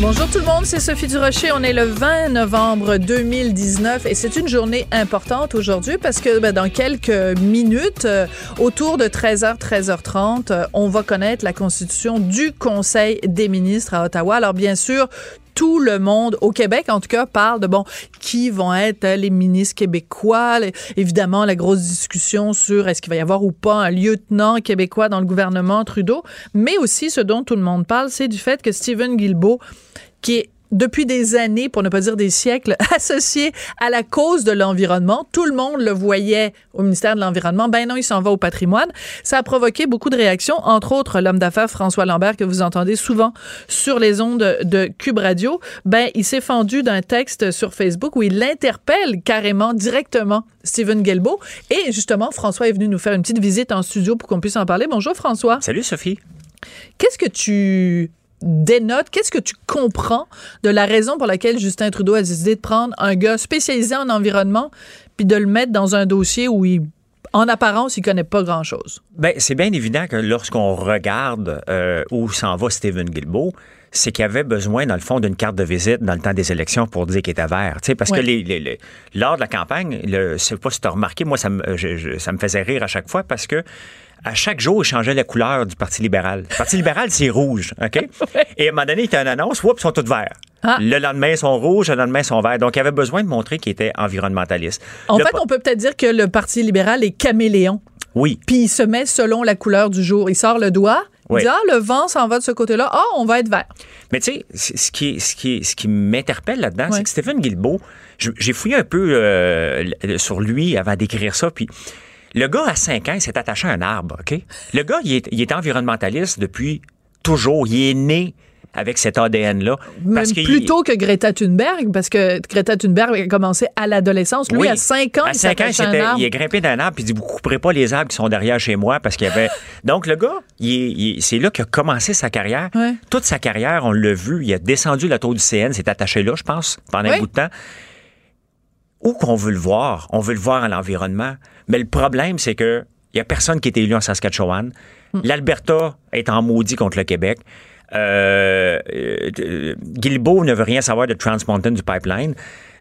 Bonjour tout le monde, c'est Sophie Durocher. On est le 20 novembre 2019 et c'est une journée importante aujourd'hui parce que ben, dans quelques minutes, euh, autour de 13h, 13h30, euh, on va connaître la constitution du Conseil des ministres à Ottawa. Alors bien sûr, tout le monde, au Québec en tout cas, parle de, bon, qui vont être les ministres québécois. évidemment, la grosse discussion sur est-ce qu'il va y avoir ou pas un lieutenant québécois dans le gouvernement Trudeau. Mais aussi, ce dont tout le monde parle, c'est du fait que Stephen Guilbeault, qui est depuis des années, pour ne pas dire des siècles, associé à la cause de l'environnement. Tout le monde le voyait au ministère de l'Environnement. Ben non, il s'en va au patrimoine. Ça a provoqué beaucoup de réactions, entre autres l'homme d'affaires François Lambert, que vous entendez souvent sur les ondes de Cube Radio. Ben, il s'est fendu d'un texte sur Facebook où il interpelle carrément, directement, Stephen Guilbeault. Et justement, François est venu nous faire une petite visite en studio pour qu'on puisse en parler. Bonjour François. Salut Sophie. Qu'est-ce que tu dénote, qu'est-ce que tu comprends de la raison pour laquelle Justin Trudeau a décidé de prendre un gars spécialisé en environnement puis de le mettre dans un dossier où il en apparence, il connaît pas grand-chose? Ben, c'est bien évident que lorsqu'on regarde euh, où s'en va Stephen Guilbeault, c'est qu'il avait besoin, dans le fond, d'une carte de visite dans le temps des élections pour dire qu'il était vert. parce que les, lors de la campagne, je ne sais pas si tu as remarqué, moi, ça me, ça me faisait rire à chaque fois parce que à chaque jour, il changeait la couleur du Parti libéral. Le Parti libéral, c'est rouge, OK? Et à un moment donné, il y a une annonce, oups, ils sont tous verts. Ah. Le lendemain, ils sont rouges, le lendemain, ils sont verts. Donc, il avait besoin de montrer qu'il était environnementaliste. En fait, on peut peut-être dire que le Parti libéral est caméléon. Oui. Puis il se met selon la couleur du jour. Il sort le doigt, il dit, ah, le vent s'en va de ce côté-là, ah, on va être vert. Mais tu sais, ce qui, ce qui, ce qui m'interpelle là-dedans, c'est que Stéphane Guilbeault, j'ai fouillé un peu euh, sur lui avant d'écrire ça, puis le gars, à 5 ans, il s'est attaché à un arbre, OK? Le gars, il est, il est environnementaliste depuis toujours. Il est né avec cet ADN-là. Plutôt que Greta Thunberg, parce que Greta Thunberg a commencé à l'adolescence. Lui, à 5 ans, à 5 ans, il est grimpé d'un arbre puis il dit, vous couperez pas les arbres qui sont derrière chez moi parce qu'il y avait... Donc, le gars, c'est là qu'il a commencé sa carrière. Toute sa carrière, on l'a vu, il a descendu la tour du CN, s'est attaché là, je pense, pendant un bout de temps. Où qu'on veut le voir? On veut le voir à l'environnement. Mais le problème, c'est que il y a personne qui est élu en Saskatchewan. Hmm. L'Alberta est en maudit contre le Québec. Euh, euh ne veut rien savoir de Trans Mountain du pipeline.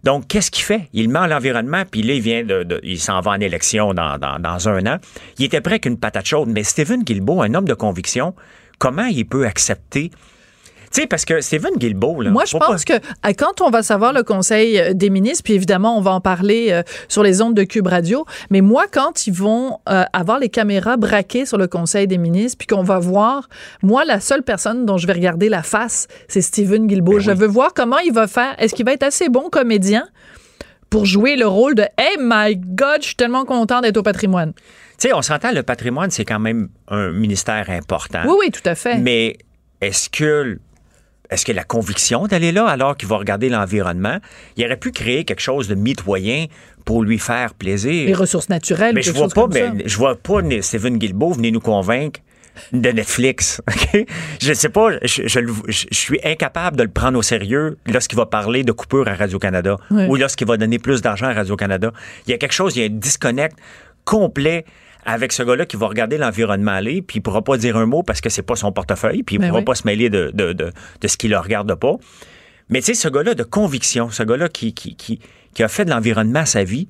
Donc, qu'est-ce qu'il fait? Il met à l'environnement, puis là, il vient de, il s'en va en élection dans, dans, un an. Il était prêt qu'une patate chaude. Mais Stephen Guilbeault, un homme de conviction, comment il peut accepter tu sais, parce que Stephen Guilbeault, là, Moi, je pense que quand on va savoir le Conseil euh, des ministres, puis évidemment, on va en parler euh, sur les ondes de Cube Radio, mais moi, quand ils vont euh, avoir les caméras braquées sur le Conseil des ministres, puis qu'on va voir, moi, la seule personne dont je vais regarder la face, c'est Stephen Guilbeault. Ben je veux voir comment il va faire. Est-ce qu'il va être assez bon comédien pour jouer le rôle de Hey my God, je suis tellement content d'être au patrimoine? Tu sais, on s'entend, le patrimoine, c'est quand même un ministère important. Oui, oui, tout à fait. Mais est-ce que est-ce que la conviction d'aller là alors qu'il va regarder l'environnement? Il aurait pu créer quelque chose de mitoyen pour lui faire plaisir. Les ressources naturelles. Mais je vois pas, mais je vois pas Stephen Guilbeault venir nous convaincre de Netflix. Je ne sais pas, je, suis incapable de le prendre au sérieux lorsqu'il va parler de coupure à Radio-Canada ou lorsqu'il va donner plus d'argent à Radio-Canada. Il y a quelque chose, il y a un disconnect complet avec ce gars-là qui va regarder l'environnement aller, puis il pourra pas dire un mot parce que c'est pas son portefeuille, puis il ben pourra pas se mêler de, de, de, de ce qui le regarde pas. Mais tu sais, ce gars-là de conviction, ce gars-là qui, qui, qui, qui a fait de l'environnement sa vie,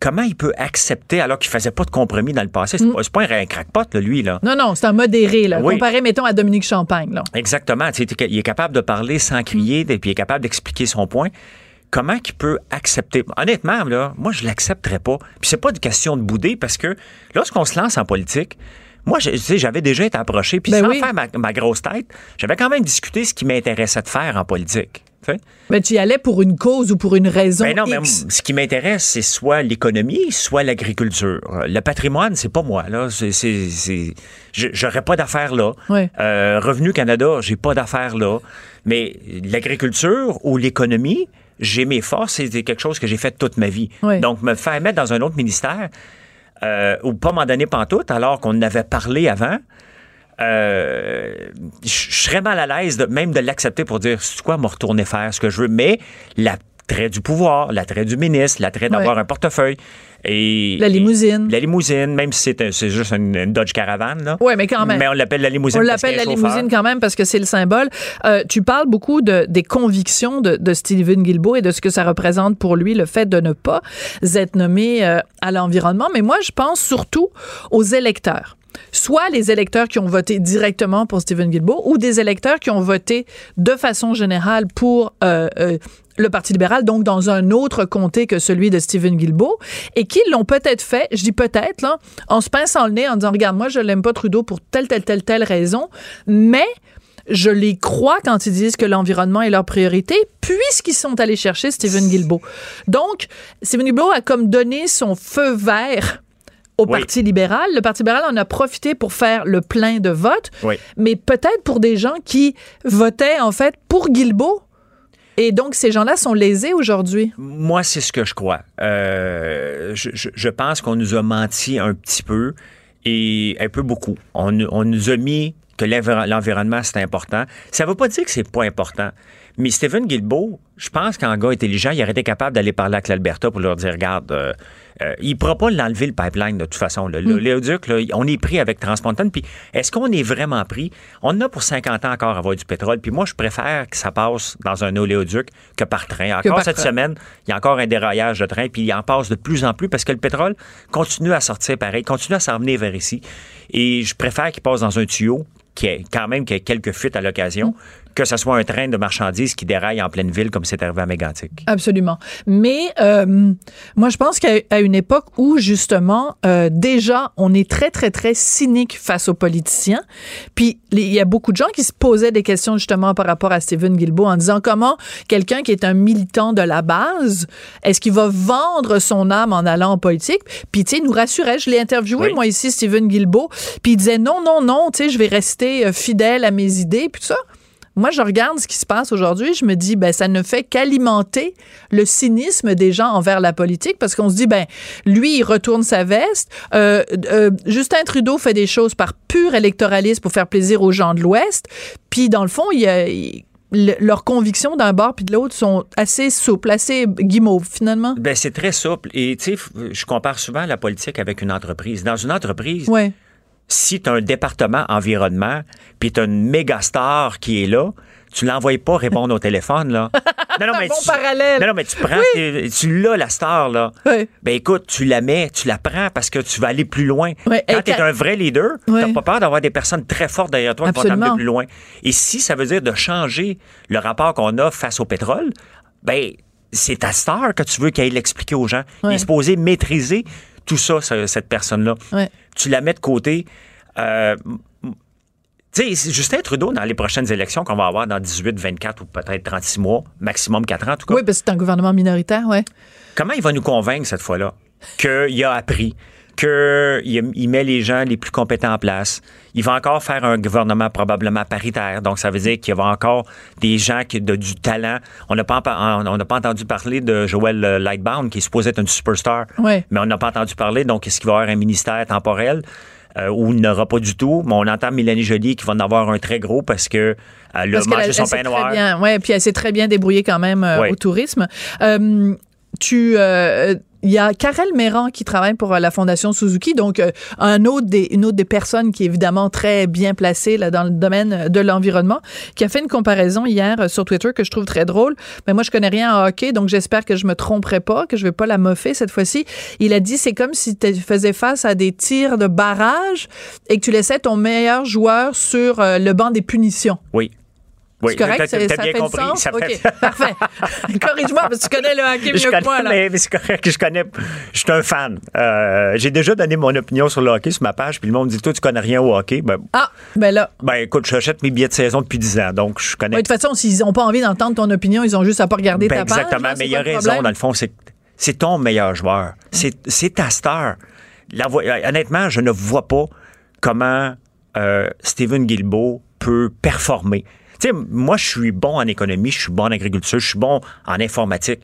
comment il peut accepter alors qu'il faisait pas de compromis dans le passé? C'est mm. pas, un crackpot, là, lui. Là. Non, non, c'est un modéré. Là. Comparé, mettons, à Dominique Champagne. Là. Exactement. Il est capable de parler sans crier, et puis il est capable d'expliquer son point comment qu'il peut accepter? Honnêtement, là, moi, je l'accepterais pas. Puis c'est pas une question de bouder parce que lorsqu'on se lance en politique, moi, j'avais déjà été approché, puis ben sans faire ma, grosse tête, j'avais quand même discuté ce qui m'intéressait de faire en politique. Mais tu y allais pour une cause ou pour une raison. Ben non, mais ce qui m'intéresse, c'est soit l'économie, soit l'agriculture. Le patrimoine, c'est pas moi. Là, j'aurais pas d'affaires là. Euh, Revenu Canada, j'ai pas d'affaires là. Mais l'agriculture ou l'économie, j'ai mes forces, c'est quelque chose que j'ai fait toute ma vie. Donc, me faire mettre dans un autre ministère, euh, ou pas m'en donner pantoute, alors qu'on avait parlé avant, euh, je serais mal à l'aise de, même de l'accepter pour dire, c'est quoi, me retourner faire ce que je veux. Mais l'attrait du pouvoir, l'attrait du ministre, l'attrait d'avoir un portefeuille. Et, la limousine. la limousine, même si c'est juste une, Dodge Caravan. Oui, mais quand même. Mais on l'appelle la limousine. On l'appelle la limousine quand même parce que c'est le symbole. Euh, tu parles beaucoup de, des convictions de, de, Stephen Guilbeault et de ce que ça représente pour lui, le fait de ne pas être nommé euh, à l'environnement. Mais moi, je pense surtout aux électeurs soit les électeurs qui ont voté directement pour Stephen Guilbeault ou des électeurs qui ont voté de façon générale pour euh, euh, le Parti libéral, donc dans un autre comté que celui de Stephen Guilbeault, et qui l'ont peut-être fait, je dis peut-être, là, en se pinçant le nez, en disant, regarde, moi, je l'aime pas Trudeau pour telle, telle, telle, telle raison, mais je les crois quand ils disent que l'environnement est leur priorité, puisqu'ils sont allés chercher Stephen Guilbeault. Donc, Stephen Guilbeault a comme donné son feu vert au Parti libéral. Le Parti libéral en a profité pour faire le plein de votes, mais peut-être pour des gens qui votaient en fait pour Guilbeault. Et donc, ces gens-là sont lésés aujourd'hui. Moi, c'est ce que je crois. Euh, je, pense qu'on nous a menti un petit peu et un peu beaucoup. On, on nous a mis que l'environnement, c'est important. Ça ne veut pas dire que c'est pas important. Mais Stephen Guilbeault, je pense qu'en gars intelligent, il aurait été capable d'aller parler avec l'Alberta pour leur dire, regarde, euh, euh, il ne pourra pas l'enlever le pipeline de toute façon. Le mm. Léoduc, on est pris avec Transmontane. Puis est-ce qu'on est vraiment pris? On a pour 50 ans encore à avoir du pétrole. Puis moi, je préfère que ça passe dans un oléoduc que par train. Encore cette semaine, il y a encore un déraillage de train. Puis il en passe de plus en plus parce que le pétrole continue à sortir pareil, continue à s'en venir vers ici. Et je préfère qu'il passe dans un tuyau qui est quand même qui a quelques fuites à l'occasion, mm que ce soit un train de marchandises qui déraille en pleine ville comme c'est arrivé à Mégantic. Absolument. Mais euh, moi, je pense qu'à une époque où, justement, euh, déjà, on est très, très, très cynique face aux politiciens, puis il y a beaucoup de gens qui se posaient des questions, justement, par rapport à Stephen Guilbeault en disant comment quelqu'un qui est un militant de la base, est-ce qu'il va vendre son âme en allant en politique? Puis, tu sais, nous rassurait, je l'ai interviewé, moi, ici, Stephen Guilbeault, puis il disait non, non, non, tu sais, je vais rester euh, fidèle à mes idées, puis tout ça. Moi, je regarde ce qui se passe aujourd'hui, je me dis, ben, ça ne fait qu'alimenter le cynisme des gens envers la politique parce qu'on se dit, ben, lui, il retourne sa veste. Euh, euh, Justin Trudeau fait des choses par pur électoralisme pour faire plaisir aux gens de l'Ouest. Puis, dans le fond, il y a, leurs convictions d'un bord puis de l'autre sont assez souples, assez guimauves, finalement? Ben, c'est très souple. Et, tu sais, je compare souvent la politique avec une entreprise. Dans une entreprise, ouais si tu as un département environnement, puis tu as une méga star qui est là, tu l'envoies pas répondre au téléphone, là. Non, non, mais bon tu, parallèle. Non, non, mais tu prends, tu l'as, la star, là. Oui. Ben écoute, tu la mets, tu la prends parce que tu vas aller plus loin. Quand tu es un vrai leader, tu n'as pas peur d'avoir des personnes très fortes derrière toi qui vont t'emmener plus loin. Et si ça veut dire de changer le rapport qu'on a face au pétrole, ben c'est ta star que tu veux qu'elle l'explique aux gens. Il est supposé maîtriser tout ça, cette personne-là. Tu la mets de côté. Euh, tu sais, Justin Trudeau, dans les prochaines élections qu'on va avoir dans 18, 24 ou peut-être 36 mois, maximum 4 ans en tout cas. Oui, parce que c'est un gouvernement minoritaire, oui. Comment il va nous convaincre cette fois-là qu'il a appris, qu'il met les gens les plus compétents en place. Il va encore faire un gouvernement probablement paritaire. Donc, ça veut dire qu'il y aura encore des gens qui ont du talent. On n'a pas, on, pas entendu parler de Joël Lightbound, qui est supposé être une superstar. Mais on n'a pas entendu parler. Donc, est-ce qu'il va y avoir un ministère temporel? Euh, il n'aura pas du tout? Mais on entend Mélanie Joly qui va en avoir un très gros parce que elle a mangé son pain noir. Oui, puis elle s'est très bien débrouillée quand même euh, au tourisme. Euh, tu il y a Karel Méran qui travaille pour euh, la Fondation Suzuki, donc euh, un autre des, une autre des personnes qui est évidemment très bien placée là, dans le domaine de l'environnement, qui a fait une comparaison hier euh, sur Twitter que je trouve très drôle. Mais moi, je connais rien en hockey, donc j'espère que je me tromperai pas, que je vais pas la moffer cette fois-ci. Il a dit c'est comme si tu faisais face à des tirs de barrage et que tu laissais ton meilleur joueur sur le banc des punitions. Oui. Oui, c'est correct, ça, bien fait compris. Sens? Parfait. Corrige-moi, parce que tu connais le hockey mieux que moi. Là. Mais, c'est correct, je connais. Je suis un fan. Euh, j'ai déjà donné mon opinion sur le hockey sur ma page, puis le monde me dit Toi, tu connais rien au hockey? Ben, ah, ben là. Ben écoute, j'achète mes billets de saison depuis 10 ans, donc je connais. de toute façon, s'ils n'ont pas envie d'entendre ton opinion, ils ont juste à pas regarder ben, ta page. Exactement, mais il y a raison, dans le fond, c'est ton meilleur joueur. C'est ta star. La, honnêtement, je ne vois pas comment euh, Steven Guilbeault peut performer. Tu sais, moi, je suis bon en économie, je suis bon en agriculture, je suis bon en informatique.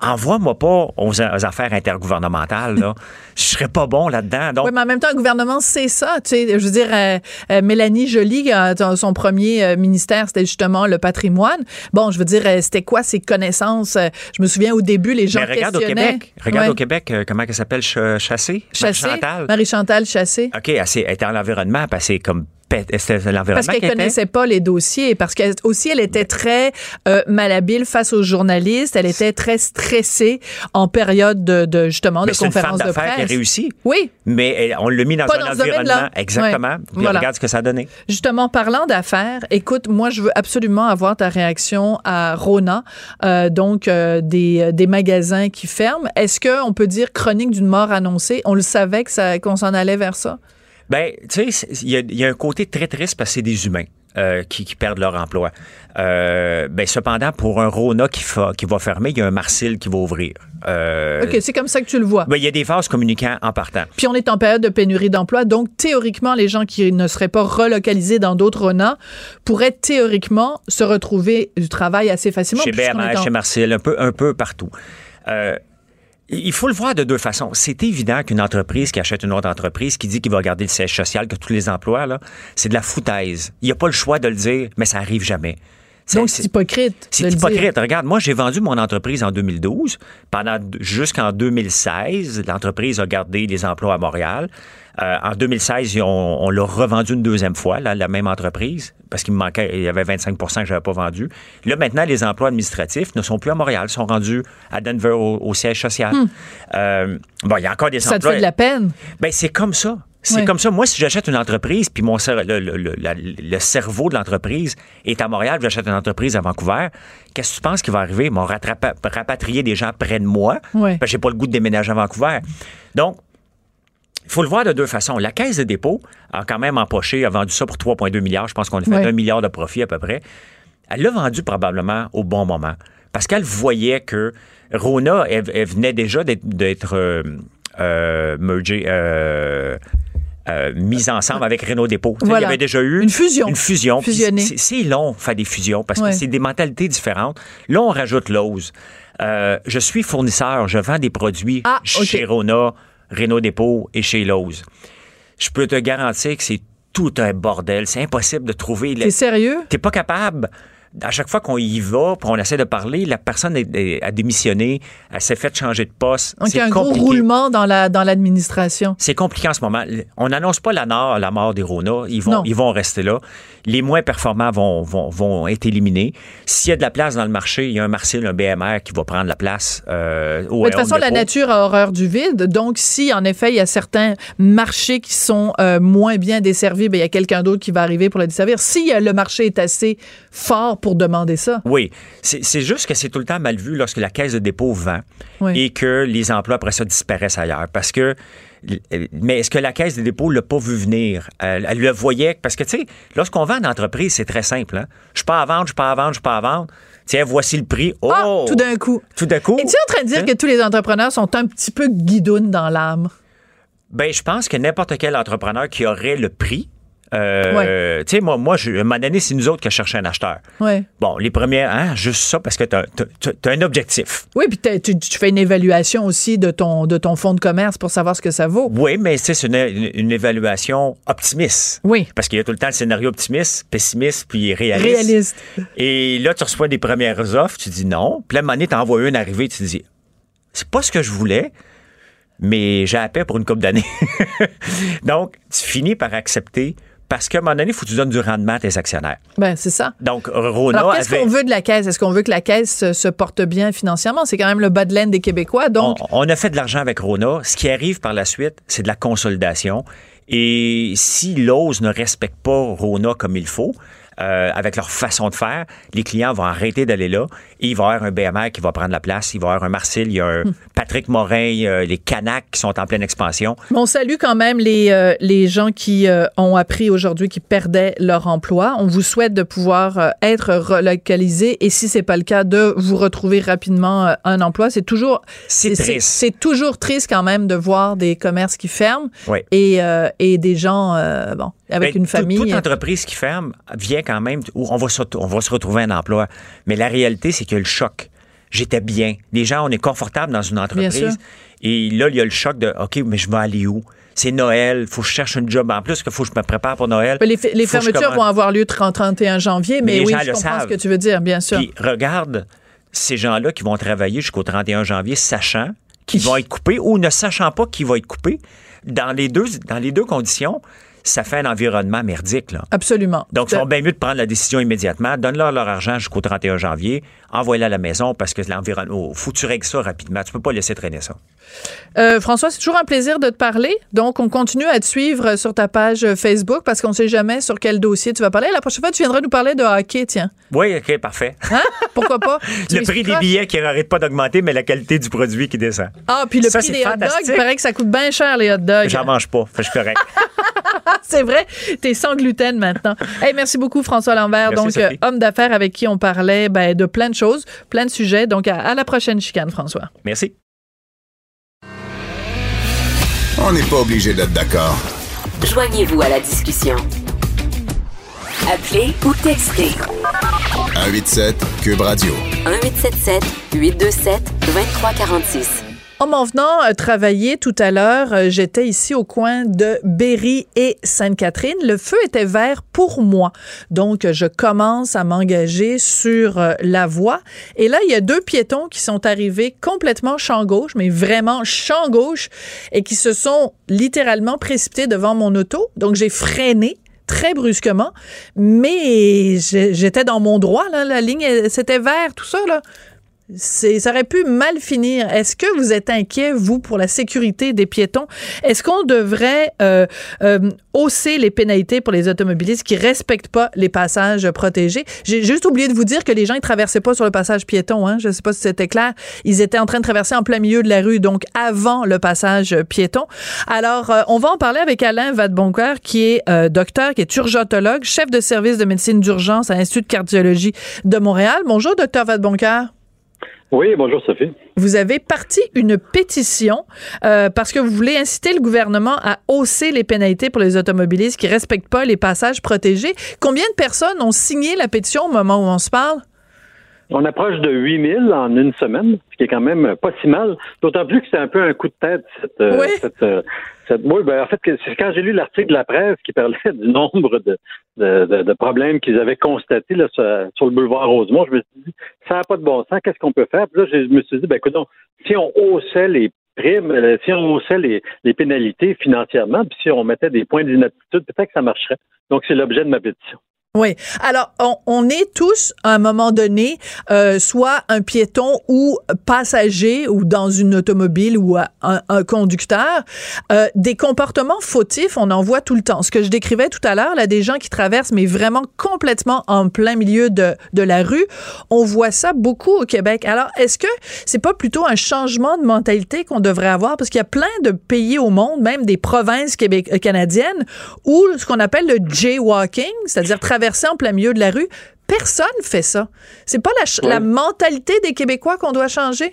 envoie-moi pas aux, affaires intergouvernementales. Là. je serais pas bon là-dedans. Donc... Oui, mais en même temps, le gouvernement, c'est ça. Tu sais, je veux dire, euh, euh, Mélanie Joly, son premier euh, ministère, c'était justement le patrimoine. Bon, je veux dire, c'était quoi ses connaissances? Je me souviens au début, les gens mais regarde au Québec. Regarde au Québec, comment elle s'appelle? Chassé? Chassé. Marie-Chantal? Chassé. OK, elle, elle était en environnement, que comme parce qu'elle connaissait pas les dossiers, parce qu'elle aussi elle était très euh, malhabile face aux journalistes, elle était très stressée en période de, justement de conférence de presse. Qui a réussi. Oui. Mais on l'a mis dans un environnement exactement. Regarde ce que ça a donné. Justement, parlant d'affaires, écoute, moi je veux absolument avoir ta réaction à Rona, euh, donc euh, des, des magasins qui ferment. Est-ce que on peut dire chronique d'une mort annoncée? On le savait que ça qu'on s'en allait vers ça? Ben, tu sais, il y, a un côté très triste parce que c'est des humains. Euh, qui, perdent leur emploi. Euh, ben, cependant, pour un Rona qui, qui va fermer, il y a un Marcel qui va ouvrir. Euh, OK, c'est comme ça que tu le vois. Ben, il y a des phases communicants en partant. Puis on est en période de pénurie d'emploi, donc théoriquement, les gens qui ne seraient pas relocalisés dans d'autres Rona pourraient théoriquement se retrouver du travail assez facilement. Chez BMH, chez Marcel, un peu, un peu partout. Il faut le voir de deux façons. C'est évident qu'une entreprise qui achète une autre entreprise, qui dit qu'il va garder le siège social, que tous les emplois, là, c'est de la foutaise. Il n'y a pas le choix de le dire, mais ça arrive jamais. Donc, c'est hypocrite. C'est hypocrite. Regarde, moi, j'ai vendu mon entreprise en 2012. Pendant jusqu'en 2016, l'entreprise a gardé les emplois à Montréal. Euh, en 2016, on, l'a revendu une deuxième fois, la même entreprise, parce qu'il me manquait, il y avait 25% que je n'avais pas vendu. Là, maintenant, les emplois administratifs ne sont plus à Montréal, sont rendus à Denver, au, siège social. Hmm. Euh, bon, il y a encore des ça emplois. Ça te fait de la peine? Ben, c'est comme ça. C'est comme ça. Moi, si j'achète une entreprise, puis mon le, cerveau de l'entreprise est à Montréal, j'achète une entreprise à Vancouver, qu'est-ce que tu penses qui va arriver? Ils vont rapatrier des gens près de moi. Ouais. Parce que j'ai pas le goût de déménager à Vancouver. Donc, il faut le voir de deux façons. La caisse de dépôt a quand même empoché, a vendu ça pour 3,2 milliards. Je pense qu'on a fait un milliard de profit à peu près. Elle l'a vendu probablement au bon moment parce qu'elle voyait que Rona, elle, venait déjà d'être euh, euh, euh, euh, mise ensemble avec Renault Dépôt. Il y avait déjà eu une fusion. Une fusion. C'est long faire des fusions parce que c'est des mentalités différentes. Là, on rajoute l'ose. je suis fournisseur, je vends des produits ah, chez Rona, Renault Dépôt et chez Lowe's. Je peux te garantir que c'est tout un bordel. C'est impossible de trouver. T'es sérieux? T'es pas capable à chaque fois qu'on y va, on essaie de parler, la personne a démissionné, elle s'est fait changer de poste. Donc, il y a un gros roulement dans la dans l'administration. C'est compliqué en ce moment. On n'annonce pas la, mort, la mort des Rona. Ils vont, ils vont rester là. Les moins performants vont, vont, vont être éliminés. S'il y a de la place dans le marché, il y a un Marcel, un BMR qui va prendre la place. Euh, de toute façon, la nature a horreur du vide. Donc, si en effet, il y a certains marchés qui sont euh, moins bien desservis, bien, il y a quelqu'un d'autre qui va arriver pour les desservir. Si le marché est assez fort pour demander ça. Oui. C'est juste que c'est tout le temps mal vu lorsque la caisse de dépôt vend et que les emplois après ça disparaissent ailleurs. Parce que mais est-ce que la caisse de dépôt l'a pas vu venir? Elle, le voyait. Parce que, tu sais, lorsqu'on vend une entreprise, c'est très simple. Hein? Je suis pas à vendre, je suis pas à vendre, je suis pas à vendre. Tiens, voici le prix. Ah, oh! tout d'un coup. Tout d'un coup. Es-tu en train de dire hein? que tous les entrepreneurs sont un petit peu guidounes dans l'âme? Ben, je pense que n'importe quel entrepreneur qui aurait le prix, euh, Tu sais, moi, moi je, à un moment donné, c'est nous autres qui cherchons un acheteur. Ouais. Bon, les premiers, hein, juste ça parce que tu as, un objectif. Oui, puis tu, tu, fais une évaluation aussi de ton, de ton fonds de commerce pour savoir ce que ça vaut. Oui, mais c'est une, une, évaluation optimiste. Oui. Parce qu'il y a tout le temps le scénario optimiste, pessimiste, puis réaliste. Réaliste. Et là, tu reçois des premières offres, tu dis non. Puis là, à un moment donné, tu envoies une arrivée, tu dis c'est pas ce que je voulais mais j'ai appelé pour une coupe d'années. Donc, tu finis par accepter parce qu'à un moment donné, il faut que tu donnes du rendement à tes actionnaires. Ben, c'est ça. Donc, Rona Alors, qu'est-ce qu'on veut de la Caisse? Est-ce qu'on veut que la Caisse se porte bien financièrement? C'est quand même le bas de laine des Québécois, donc... On, a fait de l'argent avec Rona. Ce qui arrive par la suite, c'est de la consolidation. Et si l'OSE ne respecte pas Rona comme il faut, euh, avec leur façon de faire, les clients vont arrêter d'aller là et il va y avoir un BMR qui va prendre la place, il va y avoir un Marcel, il y a un hmm. Patrick Morin, les Canacs qui sont en pleine expansion. on salue quand même les, euh, les gens qui euh, ont appris aujourd'hui qu'ils perdaient leur emploi. On vous souhaite de pouvoir être relocalisé et si c'est pas le cas, de vous retrouver rapidement un emploi. C'est toujours c'est C'est toujours triste quand même de voir des commerces qui ferment et, et des gens bon avec ben, une famille. Toute entreprise qui ferme vient quand même, où on va, se, on va se retrouver un emploi. Mais la réalité, c'est que le choc j'étais bien. Les gens, on est confortable dans une entreprise. Et là, il y a le choc de OK, mais je vais aller où? c'est Noël, faut que je cherche un job en plus, qu'il faut que je me prépare pour Noël. les, fermetures vont avoir lieu le 31 janvier, mais, oui, je comprends ce que tu veux dire, bien sûr. Puis regarde ces gens-là qui vont travailler jusqu'au 31 janvier, sachant qu'ils vont être coupés ou ne sachant pas qu'ils vont être coupés. Dans les deux, dans les deux conditions, ça fait un environnement merdique. Là. Absolument. Donc, ils sont bien mieux de prendre la décision immédiatement. Donne-leur leur argent jusqu'au 31 janvier. Envoie-les à la maison parce que l'environnement. Oh, faut que tu règles ça rapidement. Tu peux pas laisser traîner ça. Euh, François, c'est toujours un plaisir de te parler. Donc, on continue à te suivre sur ta page Facebook parce qu'on ne sait jamais sur quel dossier tu vas parler. La prochaine fois, tu viendras nous parler de hockey, tiens. Oui, OK, parfait. Hein? Pourquoi pas? le prix des billets qui n'arrête pas d'augmenter, mais la qualité du produit qui descend. Ah, puis le prix des hot dogs, il paraît que ça coûte bien cher, les hot dogs. J'en mange pas, je suis correct. c'est vrai, t'es sans gluten maintenant. Hey, merci beaucoup, François Lambert. donc, homme d'affaires avec qui on parlait ben, de plein de choses, plein de sujets. Donc, à la prochaine chicane, François. Merci. On n'est pas obligé d'être d'accord. Joignez-vous à la discussion. Appelez ou textez. 187 Cube Radio. 1877 827 2346. En m'en venant euh, travailler tout à l'heure, euh, j'étais ici au coin de Berry et Sainte-Catherine. Le feu était vert pour moi. Donc, je commence à m'engager sur euh, la voie. Et là, il y a deux piétons qui sont arrivés complètement champ gauche, mais vraiment champ gauche, et qui se sont littéralement précipités devant mon auto. Donc, j'ai freiné très brusquement, mais j'étais dans mon droit, là, la ligne, c'était vert, tout ça, là ça aurait pu mal finir. Est-ce que vous êtes inquiet, vous, pour la sécurité des piétons? Est-ce qu'on devrait euh, euh, hausser les pénalités pour les automobilistes qui respectent pas les passages protégés? J'ai juste oublié de vous dire que les gens ne traversaient pas sur le passage piéton. Hein? Je ne sais pas si c'était clair. Ils étaient en train de traverser en plein milieu de la rue, donc avant le passage piéton. Alors, euh, on va en parler avec Alain Vadeboncoeur, qui est docteur, qui est urgentologue, chef de service de médecine d'urgence à l'Institut de cardiologie de Montréal. Bonjour, docteur Vadeboncoeur. Oui, bonjour Sophie. Vous avez parti une pétition euh, parce que vous voulez inciter le gouvernement à hausser les pénalités pour les automobilistes qui respectent pas les passages protégés. Combien de personnes ont signé la pétition au moment où on se parle? On approche de 8000 en une semaine, ce qui est quand même pas si mal. D'autant plus que c'est un peu un coup de tête, cette, euh, oui. cette, euh, oui, ben, en fait, quand j'ai lu l'article de la presse qui parlait du nombre de, de, de, problèmes qu'ils avaient constatés là, sur, le boulevard Rosemont, je me suis dit, ça n'a pas de bon sens, qu'est-ce qu'on peut faire? Puis là, je me suis dit, ben écoute, si on haussait les primes, euh, si on haussait les, les pénalités financièrement, puis si on mettait des points d'inaptitude, peut-être que ça marcherait. Donc, c'est l'objet de ma pétition. Oui. Alors, on, est tous, à un moment donné, euh, soit un piéton ou passager ou dans une automobile ou un, conducteur. Euh, des comportements fautifs, on en voit tout le temps. Ce que je décrivais tout à l'heure, là, des gens qui traversent, mais vraiment complètement en plein milieu de, de la rue, on voit ça beaucoup au Québec. Alors, est-ce que c'est pas plutôt un changement de mentalité qu'on devrait avoir? Parce qu'il y a plein de pays au monde, même des provinces québec canadiennes, où ce qu'on appelle le jaywalking, c'est-à-dire traverser traverser en plein milieu de la rue. Personne fait ça. C'est pas la, mentalité des Québécois qu'on doit changer?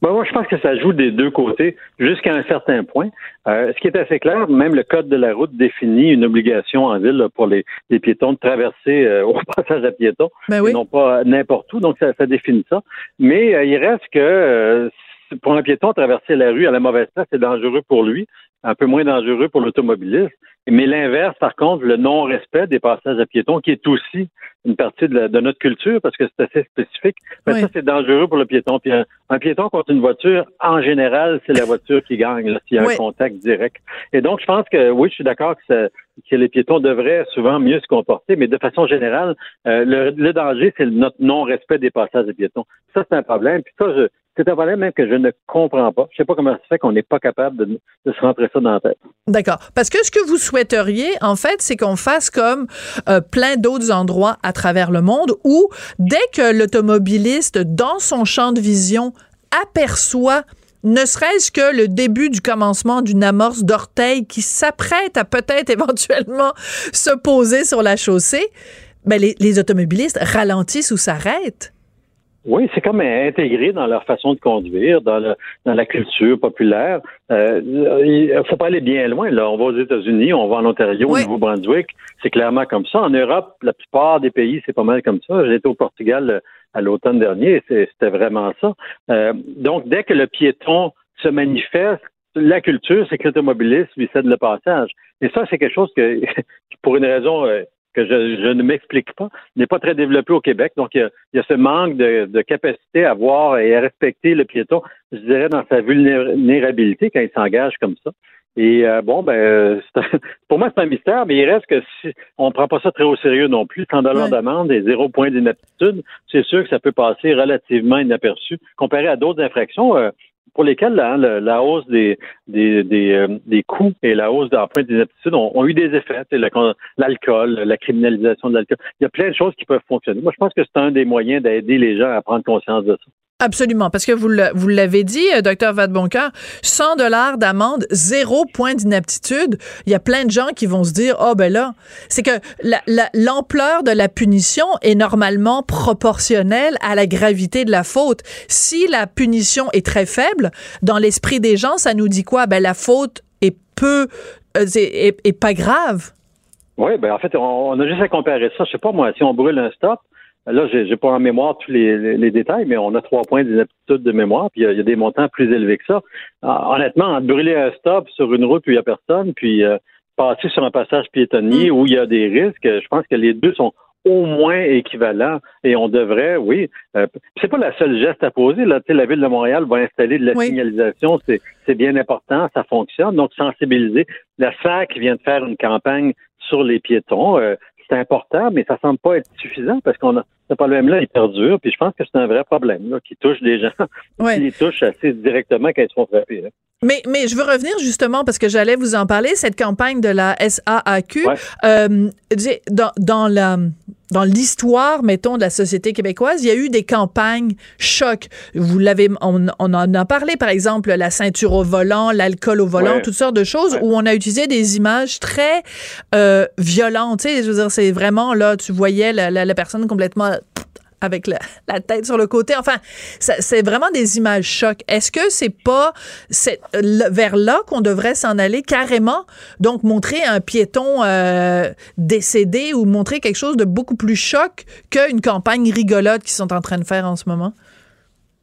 Ben, moi, je pense que ça joue des deux côtés jusqu'à un certain point. Euh, ce qui est assez clair, même le code de la route définit une obligation en ville pour les, piétons de traverser euh, au passage à piétons, ben non pas n'importe où. Donc ça, définit ça. Mais euh, il reste que pour un piéton traverser la rue à la mauvaise place, c'est dangereux pour lui, un peu moins dangereux pour l'automobiliste. Mais l'inverse, par contre, le non-respect des passages à piétons, qui est aussi une partie de, notre culture, parce que c'est assez spécifique, ben, ça, c'est dangereux pour le piéton. Puis un, piéton contre une voiture, en général, c'est la voiture qui gagne, s'il y a un contact direct. Et donc, je pense que, oui, je suis d'accord que, que les piétons devraient souvent mieux se comporter, mais de façon générale, euh, le, le, danger, c'est notre non-respect des passages à piétons. Ça, c'est un problème. Puis ça, je, c'est un problème même que je ne comprends pas. Je ne sais pas comment ça fait qu'on n'est pas capable de, se rentrer ça dans la tête. D'accord. Parce que ce que vous souhaiteriez, en fait, c'est qu'on fasse comme euh, plein d'autres endroits à travers le monde où, dès que l'automobiliste, dans son champ de vision, aperçoit ne serait-ce que le début du commencement d'une amorce d'orteil qui s'apprête à peut-être éventuellement se poser sur la chaussée, ben les automobilistes ralentissent ou s'arrêtent. Oui, c'est comme intégré dans leur façon de conduire, dans, le, dans la culture populaire. Euh, il faut pas aller bien loin. Là, on va aux États-Unis, on va en Ontario, au Nouveau-Brunswick. C'est clairement comme ça. En Europe, la plupart des pays, c'est pas mal comme ça. J'étais au Portugal euh, à l'automne dernier, c'était vraiment ça. Euh, donc, dès que le piéton se manifeste, la culture, c'est que l'automobiliste lui cède le passage. Et ça, c'est quelque chose que, pour une raison euh, que je, ne m'explique pas, n'est pas très développé au Québec. Donc, il y a, ce manque de, capacité à voir et à respecter le piéton, je dirais, dans sa vulnérabilité quand il s'engage comme ça. Et euh, bon, ben, pour moi, c'est un mystère, mais il reste que si on ne prend pas ça très au sérieux non plus, 100 dollars d'amende et zéro point d'inaptitude, c'est sûr que ça peut passer relativement inaperçu comparé à d'autres infractions. Euh, pour lesquels la, hausse des, des, des, euh, des coûts et la hausse d'empreintes d'inaptitude ont, ont eu des effets. L'alcool, la criminalisation de l'alcool. Il y a plein de choses qui peuvent fonctionner. Moi, je pense que c'est un des moyens d'aider les gens à prendre conscience de ça. Absolument, parce que vous l'avez dit, euh, docteur Vadeboncoeur, 100 dollars d'amende, zéro point d'inaptitude. Il y a plein de gens qui vont se dire, oh ben là, c'est que l'ampleur de la punition est normalement proportionnelle à la gravité de la faute. Si la punition est très faible, dans l'esprit des gens, ça nous dit quoi? Ben la faute est peu, euh, est, pas grave. Oui, ben en fait, on, a juste à comparer ça. Je sais pas moi, si on brûle un stop, Là, j'ai, n'ai pas en mémoire tous les, détails, mais on a trois points d'inaptitude de mémoire, puis il y, a des montants plus élevés que ça. Ah, honnêtement, brûler un stop sur une route où il n'y a personne, puis euh, passer sur un passage piétonnier mm. où il y a des risques, je pense que les deux sont au moins équivalents et on devrait, oui. Euh, c'est pas la seule geste à poser. Là, la ville de Montréal va installer de la signalisation, c'est, c'est bien important, ça fonctionne. Donc sensibiliser. La SAC vient de faire une campagne sur les piétons. Euh, c'est important, mais ça semble pas être suffisant parce qu'on a ce problème-là, il perdure. Puis je pense que c'est un vrai problème là, qui touche des gens, qui les touche assez directement quand ils se font frapper. Mais, mais je veux revenir justement parce que j'allais vous en parler, cette campagne de la SAAQ. Euh, dans, dans la dans l'histoire, mettons, de la société québécoise, il y a eu des campagnes choc. Vous l'avez, on, en a parlé, par exemple, la ceinture au volant, l'alcool au volant, toutes sortes de choses où on a utilisé des images très euh, violentes. Tu sais, je veux dire, c'est vraiment là, tu voyais la, la personne complètement avec la, tête sur le côté. Enfin, c'est vraiment des images chocs. Est-ce que c'est pas vers là qu'on devrait s'en aller carrément? Donc, montrer un piéton euh, décédé ou montrer quelque chose de beaucoup plus choc qu'une campagne rigolote qu'ils sont en train de faire en ce moment?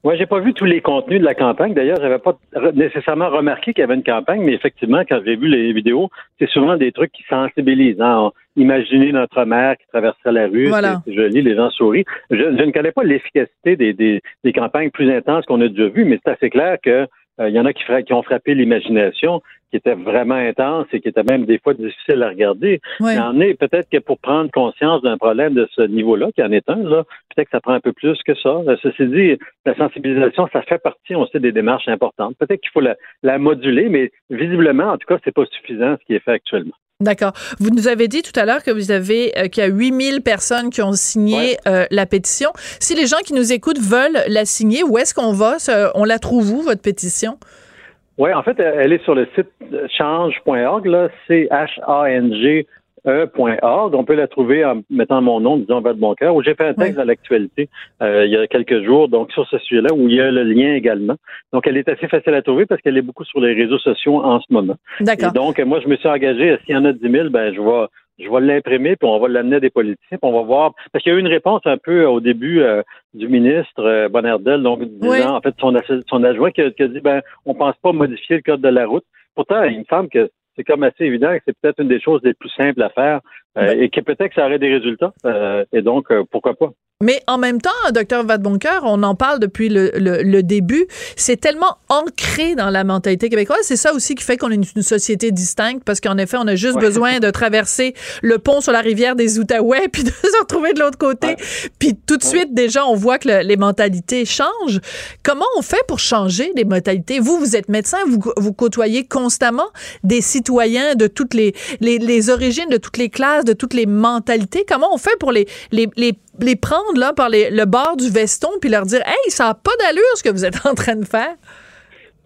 Moi, j'ai pas vu tous les contenus de la campagne. D'ailleurs, j'avais pas nécessairement remarqué qu'il y avait une campagne, mais effectivement, quand j'ai vu les vidéos, c'est souvent des trucs qui sensibilisent. Hein. Imaginez notre mère qui traversait la rue, c'est joli, les gens sourient. Je, ne connais pas l'efficacité des, des, des, campagnes plus intenses qu'on a déjà vues, mais c'est assez clair que euh, il y en a qui, qui ont frappé l'imagination, qui étaient vraiment intenses et qui étaient même des fois difficiles à regarder. Il y en est peut-être que pour prendre conscience d'un problème de ce niveau-là, qui en est un, là, peut-être que ça prend un peu plus que ça. Euh, ceci dit, la sensibilisation, ça fait partie, on sait, des démarches importantes. Peut-être qu'il faut la, la moduler, mais visiblement, en tout cas, c'est pas suffisant ce qui est fait actuellement. D'accord. Vous nous avez dit tout à l'heure que vous avez euh, qu'il y a 8000 personnes qui ont signé euh, la pétition. Si les gens qui nous écoutent veulent la signer, où est-ce qu'on va? On la trouve où votre pétition? Oui, en fait, elle est sur le site change.org là, C H A N G E.org. On peut la trouver en mettant mon nom, disons de mon cœur, où j'ai fait un texte dans l'actualité euh, il y a quelques jours, donc sur ce sujet-là, où il y a le lien également. Donc, elle est assez facile à trouver parce qu'elle est beaucoup sur les réseaux sociaux en ce moment. D'accord. donc, moi, je me suis engagé, s'il y en a 10 000, ben, je vais je vais l'imprimer, puis on va l'amener à des politiciens, puis on va voir. Parce qu'il y a eu une réponse un peu au début euh, du ministre euh, Bonardel, donc disant, en fait, son, son adjoint qui a, qui a, dit ben, on pense pas modifier le code de la route. Pourtant, il me semble que c'est comme assez évident que c'est peut-être une des choses les plus simples à faire euh, ben et que peut-être que ça aurait des résultats. Euh, et donc, euh, pourquoi pas? Mais en même temps, docteur Vadeboncoeur, on en parle depuis le, le, début. C'est tellement ancré dans la mentalité québécoise. C'est ça aussi qui fait qu'on est une, société distincte parce qu'en effet, on a juste besoin de traverser le pont sur la rivière des Outaouais puis de se retrouver de l'autre côté. Puis tout de suite, déjà, on voit que les mentalités changent. Comment on fait pour changer les mentalités? Vous, vous êtes médecin, vous, vous côtoyez constamment des citoyens de toutes les, les, les origines, de toutes les classes, de toutes les mentalités? Comment on fait pour les, prendre là par le bord du veston puis leur dire Hey, ça n'a pas d'allure ce que vous êtes en train de faire?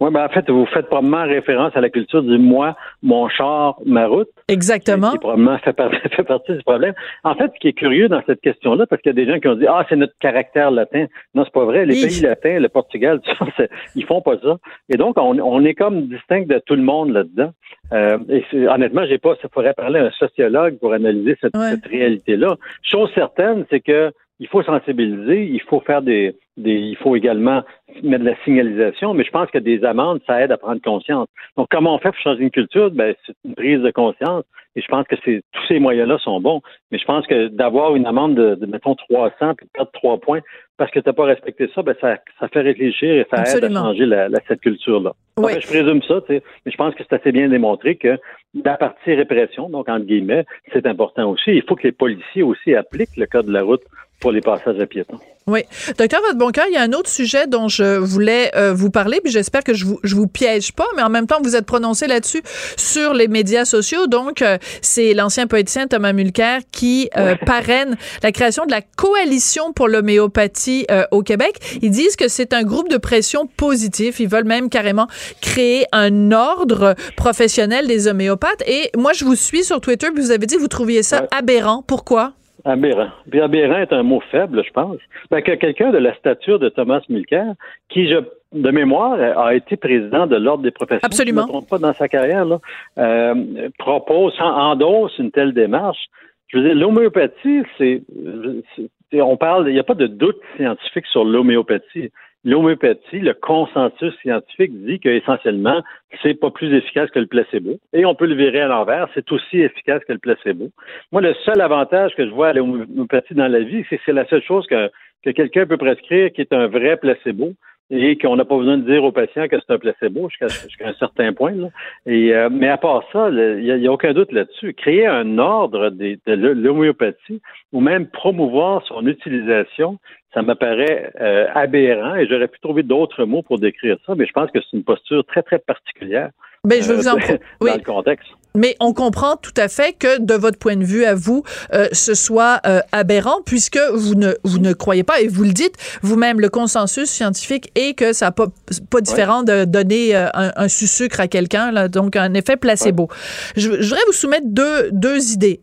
Oui, ben en fait, vous faites probablement référence à la culture du moi, mon char, ma route. Exactement. Qui, probablement fait, fait, partie du problème. En fait, ce qui est curieux dans cette question-là, parce qu'il y a des gens qui ont dit Ah, c'est notre caractère latin. Non, c'est pas vrai. Les pays latins, le Portugal, ils font pas ça. Et donc, on, on est comme distinct de tout le monde là-dedans. Euh, et honnêtement, j'ai pas, ça pourrait parler à un sociologue pour analyser cette, cette réalité-là. Chose certaine, c'est que il faut sensibiliser, il faut faire des, des, il faut également mettre de la signalisation, mais je pense que des amendes, ça aide à prendre conscience. Donc, comment on fait pour changer une culture? Ben, c'est une prise de conscience. Et je pense que c'est, tous ces moyens-là sont bons. Mais je pense que d'avoir une amende de, de mettons, 300 puis de perdre 3 points parce que tu n'as pas respecté ça, ben, ça, ça fait réfléchir et ça aide à changer la, cette culture-là. Oui. je présume ça, mais je pense que c'est assez bien démontré que la partie répression, donc entre guillemets, c'est important aussi. Il faut que les policiers aussi appliquent le code de la route pour les passages à piétons. Oui. Docteur Vadeboncoeur, il y a un autre sujet dont je voulais euh, vous parler, puis j'espère que je vous, je vous piège pas, mais en même temps, vous êtes prononcé là-dessus sur les médias sociaux. Donc, euh, c'est l'ancien poéticien Thomas Mulcair qui euh, parraine la création de la coalition pour l'homéopathie au Québec. Ils disent que c'est un groupe de pression positif. Ils veulent même carrément créer un ordre professionnel des homéopathes. Et moi, je vous suis sur Twitter, puis vous avez dit que vous trouviez ça aberrant. Pourquoi? Aberrant. Puis aberrant est un mot faible, je pense. Ben, que quelqu'un de la stature de Thomas Mulcair, qui, je, de mémoire, a été président de l'Ordre des professions, Absolument. je ne me trompe pas dans sa carrière, là, euh, propose, endosse une telle démarche. Je veux dire, l'homéopathie, c'est, on parle, il n'y a pas de doute scientifique sur l'homéopathie l'homéopathie, le consensus scientifique dit qu'essentiellement, c'est pas plus efficace que le placebo. Et on peut le virer à l'envers, c'est aussi efficace que le placebo. Moi, le seul avantage que je vois à l'homéopathie dans la vie, c'est que c'est la seule chose que, que quelqu'un peut prescrire qui est un vrai placebo et qu'on n'a pas besoin de dire aux patients que c'est un placebo jusqu'à un certain point. Là. Et, euh, mais à part ça, il n'y a, aucun doute là-dessus. Créer un ordre de, de l'homéopathie ou même promouvoir son utilisation, ça m'apparaît euh, aberrant et j'aurais pu trouver d'autres mots pour décrire ça, mais je pense que c'est une posture très, très particulière. Mais je veux vous en... Euh, dans le contexte. Mais on comprend tout à fait que de votre point de vue à vous, euh, ce soit euh, aberrant puisque vous ne vous ne croyez pas et vous le dites vous-même le consensus scientifique est que ça n'a pas pas différent de donner euh, un, un sucre à quelqu'un là donc un effet placebo. Je, je voudrais vous soumettre deux deux idées.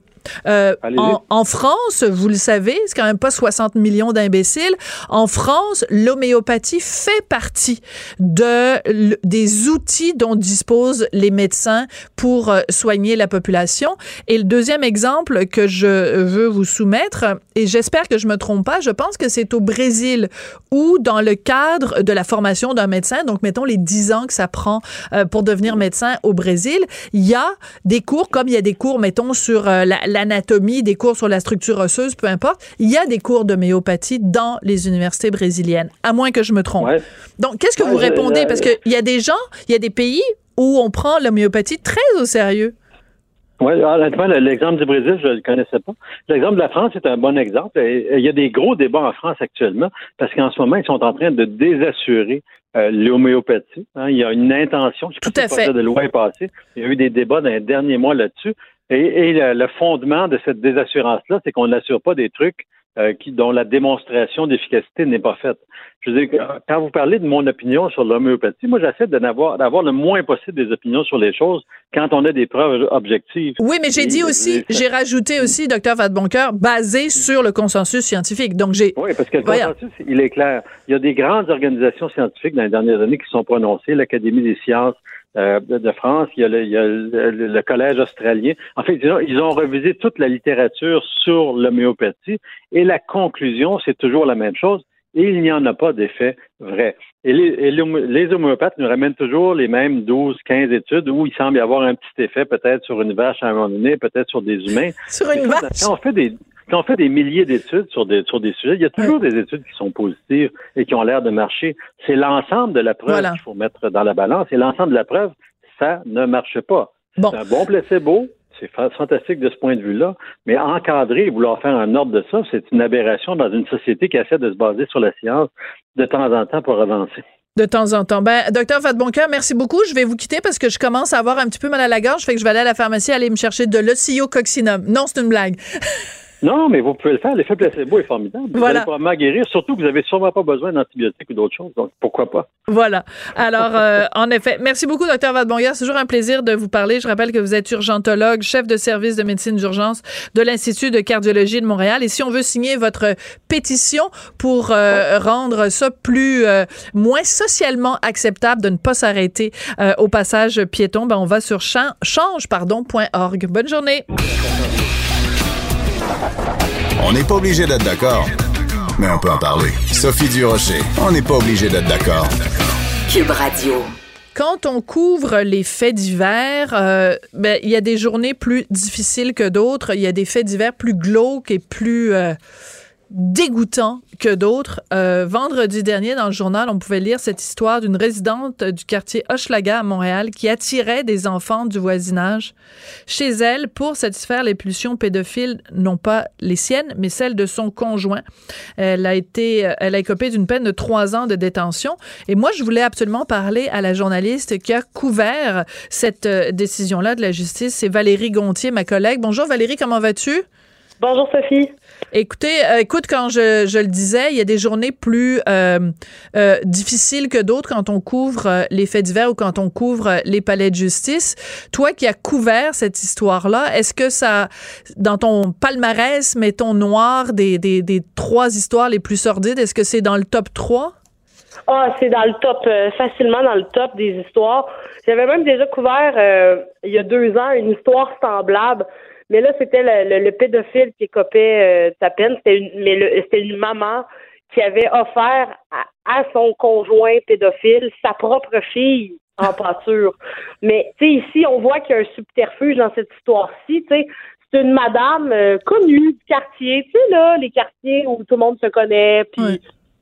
Euh, en, en, France, vous le savez, c'est quand même pas 60 millions d'imbéciles. En France, l'homéopathie fait partie de des outils dont disposent les médecins pour euh, soigner la population. Et le deuxième exemple que je veux vous soumettre, et j'espère que je me trompe pas, je pense que c'est au Brésil où, dans le cadre de la formation d'un médecin, donc mettons les 10 ans que ça prend euh, pour devenir médecin au Brésil, il y a des cours, comme il y a des cours, mettons, sur la l'anatomie, des cours sur la structure osseuse, peu importe. Il y a des cours d'homéopathie dans les universités brésiliennes, à moins que je me trompe. Donc, qu'est-ce que vous répondez? Parce qu'il y a des gens, il y a des pays où on prend l'homéopathie très au sérieux. Oui, honnêtement, l'exemple du Brésil, je ne le connaissais pas. L'exemple de la France est un bon exemple. Il y a des gros débats en France actuellement parce qu'en ce moment, ils sont en train de désassurer euh, l'homéopathie. Hein. il y a une intention. Je Tout à fait. de loi est passée. Il y a eu des débats dans les derniers mois là-dessus. Et, le, fondement de cette désassurance-là, c'est qu'on n'assure pas des trucs euh, qui, dont la démonstration d'efficacité n'est pas faite. Je veux dire, quand vous parlez de mon opinion sur l'homéopathie, moi j'essaie d'avoir d'avoir le moins possible des opinions sur les choses quand on a des preuves objectives. Oui, mais j'ai dit aussi, j'ai rajouté aussi, docteur Vadeboncoeur, basé sur le consensus scientifique. Donc j'ai. Oui, parce que le consensus, il est clair. Il y a des grandes organisations scientifiques dans les dernières années qui sont prononcées, l'Académie des sciences, euh, de France, il y a, le, il y a le, Collège australien. En fait, ils ont, revisé toute la littérature sur l'homéopathie et la conclusion, c'est toujours la même chose. Et il n'y en a pas d'effet vrai. Et les, les, homéopathes nous ramènent toujours les mêmes 12, 15 études où il semble y avoir un petit effet peut-être sur une vache à un moment donné, peut-être sur des humains. sur une vache? on fait des, quand on fait des milliers d'études sur des, sur des sujets, il y a toujours des études qui sont positives et qui ont l'air de marcher. C'est l'ensemble de la preuve qu'il faut mettre dans la balance. Et l'ensemble de la preuve, ça ne marche pas. C'est un bon placebo, c'est fantastique de ce point de vue-là, mais encadrer et vouloir faire un ordre de ça, c'est une aberration dans une société qui essaie de se baser sur la science de temps en temps pour avancer. De temps en temps. Ben, docteur Vadeboncoeur, merci beaucoup. Je vais vous quitter parce que je commence à avoir un petit peu mal à la gorge. Fait que je vais aller à la pharmacie aller me chercher de l'ocyococcinum. Non, c'est une blague. Non, mais vous pouvez le faire. L'effet placebo est formidable. Vous Voilà. allez probablement guérir, surtout que vous n'avez sûrement pas besoin d'antibiotiques ou d'autres choses. Donc, pourquoi pas? Voilà. Alors, euh, en effet, merci beaucoup, docteur Vadebonger. C'est toujours un plaisir de vous parler. Je rappelle que vous êtes urgentologue, chef de service de médecine d'urgence de l'Institut de cardiologie de Montréal. Et si on veut signer votre pétition pour euh, rendre ça plus, euh, moins socialement acceptable de ne pas s'arrêter au passage piéton, ben on va sur chan- change-pardon.org. Bonne journée. On n'est pas obligé d'être d'accord, mais on peut en parler. Sophie Durocher, on n'est pas obligé d'être d'accord. Cube Radio. Quand on couvre les faits divers, euh, ben, il y a des journées plus difficiles que d'autres. Il y a des faits divers plus glauques et plus euh, dégoûtants que d'autres. Euh, vendredi dernier, dans le journal, on pouvait lire cette histoire d'une résidente du quartier Hochelaga à Montréal qui attirait des enfants du voisinage chez elle pour satisfaire les pulsions pédophiles, non pas les siennes, mais celles de son conjoint. Elle a été, elle a écopé d'une peine de trois ans de détention. Et moi, je voulais absolument parler à la journaliste qui a couvert cette euh, décision-là de la justice. C'est Valérie Gontier, ma collègue. Bonjour Valérie, comment vas-tu? Bonjour Sophie. Écoutez, euh, écoute, quand je, je le disais, il y a des journées plus euh, euh, difficiles que d'autres quand on couvre les faits divers ou quand on couvre les palais de justice. Toi qui as couvert cette histoire-là, est-ce que ça, dans ton palmarès, mettons noir des, des, des trois histoires les plus sordides, est-ce que c'est dans le top 3? Ah, c'est dans le top, facilement dans le top des histoires. J'avais même déjà couvert il y a deux ans une histoire semblable. Mais là, c'était le, le- le pédophile qui écopait euh, sa peine. C'était une, mais le- c'était une maman qui avait offert à, à son conjoint pédophile sa propre fille en pâture. Mais tu sais, ici, on voit qu'il y a un subterfuge dans cette histoire-ci. C'est une madame euh, connue du quartier. Tu sais là, les quartiers où tout le monde se connaît, Ouais.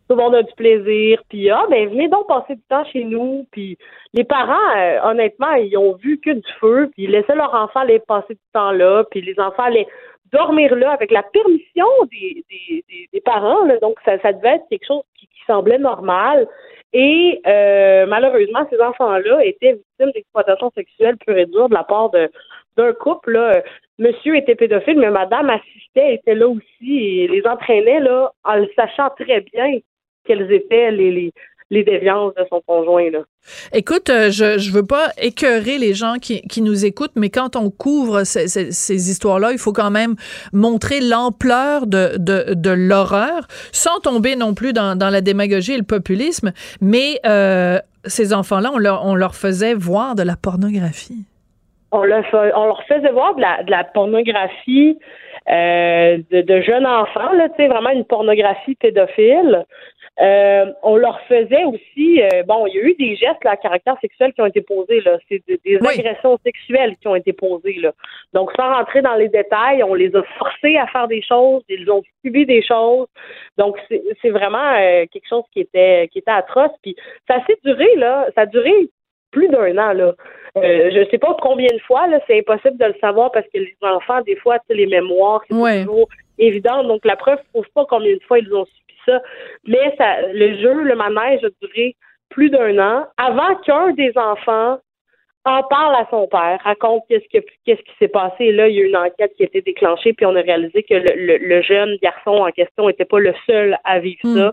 Tout le monde a du plaisir, puis ah ben venez donc passer du temps chez nous, puis les parents euh, honnêtement ils ont vu que du feu, puis ils laissaient leurs enfants aller passer du temps là, puis les enfants allaient dormir là avec la permission des, des, des, parents, là. donc ça, ça devait être quelque chose qui, semblait normal. Et euh, malheureusement, ces enfants-là étaient victimes d'exploitation sexuelle pure et dure de la part de d'un couple. Là. Monsieur était pédophile, mais madame assistait, était là aussi et les entraînait là en le sachant très bien quelles étaient les, les, les déviances de son conjoint. Là. Écoute, euh, je je veux pas écœurer les gens qui, qui nous écoutent, mais quand on couvre ces, ces- ces histoires-là, il faut quand même montrer l'ampleur de, de, de l'horreur, sans tomber non plus dans, dans la démagogie et le populisme. Mais euh, ces enfants-là, on leur, on leur faisait voir de la pornographie. On, leur fa- on leur faisait voir de la, de la pornographie euh, de, de jeunes enfants, là, vraiment une pornographie pédophile. Euh, on leur faisait aussi, euh, bon, il y a eu des gestes là, à caractère sexuel qui ont été posés, là. C'est de- des Oui. agressions sexuelles qui ont été posées, là. Donc, sans rentrer dans les détails, on les a forcés à faire des choses, ils ont subi des choses. Donc, c'est c'est vraiment euh, quelque chose qui était qui était atroce. Puis, ça s'est duré, là, ça a duré plus d'un an, là. Euh, je sais pas combien de fois, là, c'est impossible de le savoir parce que les enfants, des fois, les mémoires, c'est Ouais. toujours évident. Donc, la preuve prouve pas combien de fois ils ont subi ça. Mais ça, le jeu, le manège a duré plus d'un an avant qu'un des enfants en parle à son père, raconte qu'est-ce que- qu'est-ce qui s'est passé. Et là, il y a eu une enquête qui a été déclenchée, puis on a réalisé que le, le- le jeune garçon en question n'était pas le seul à vivre Hmm. ça.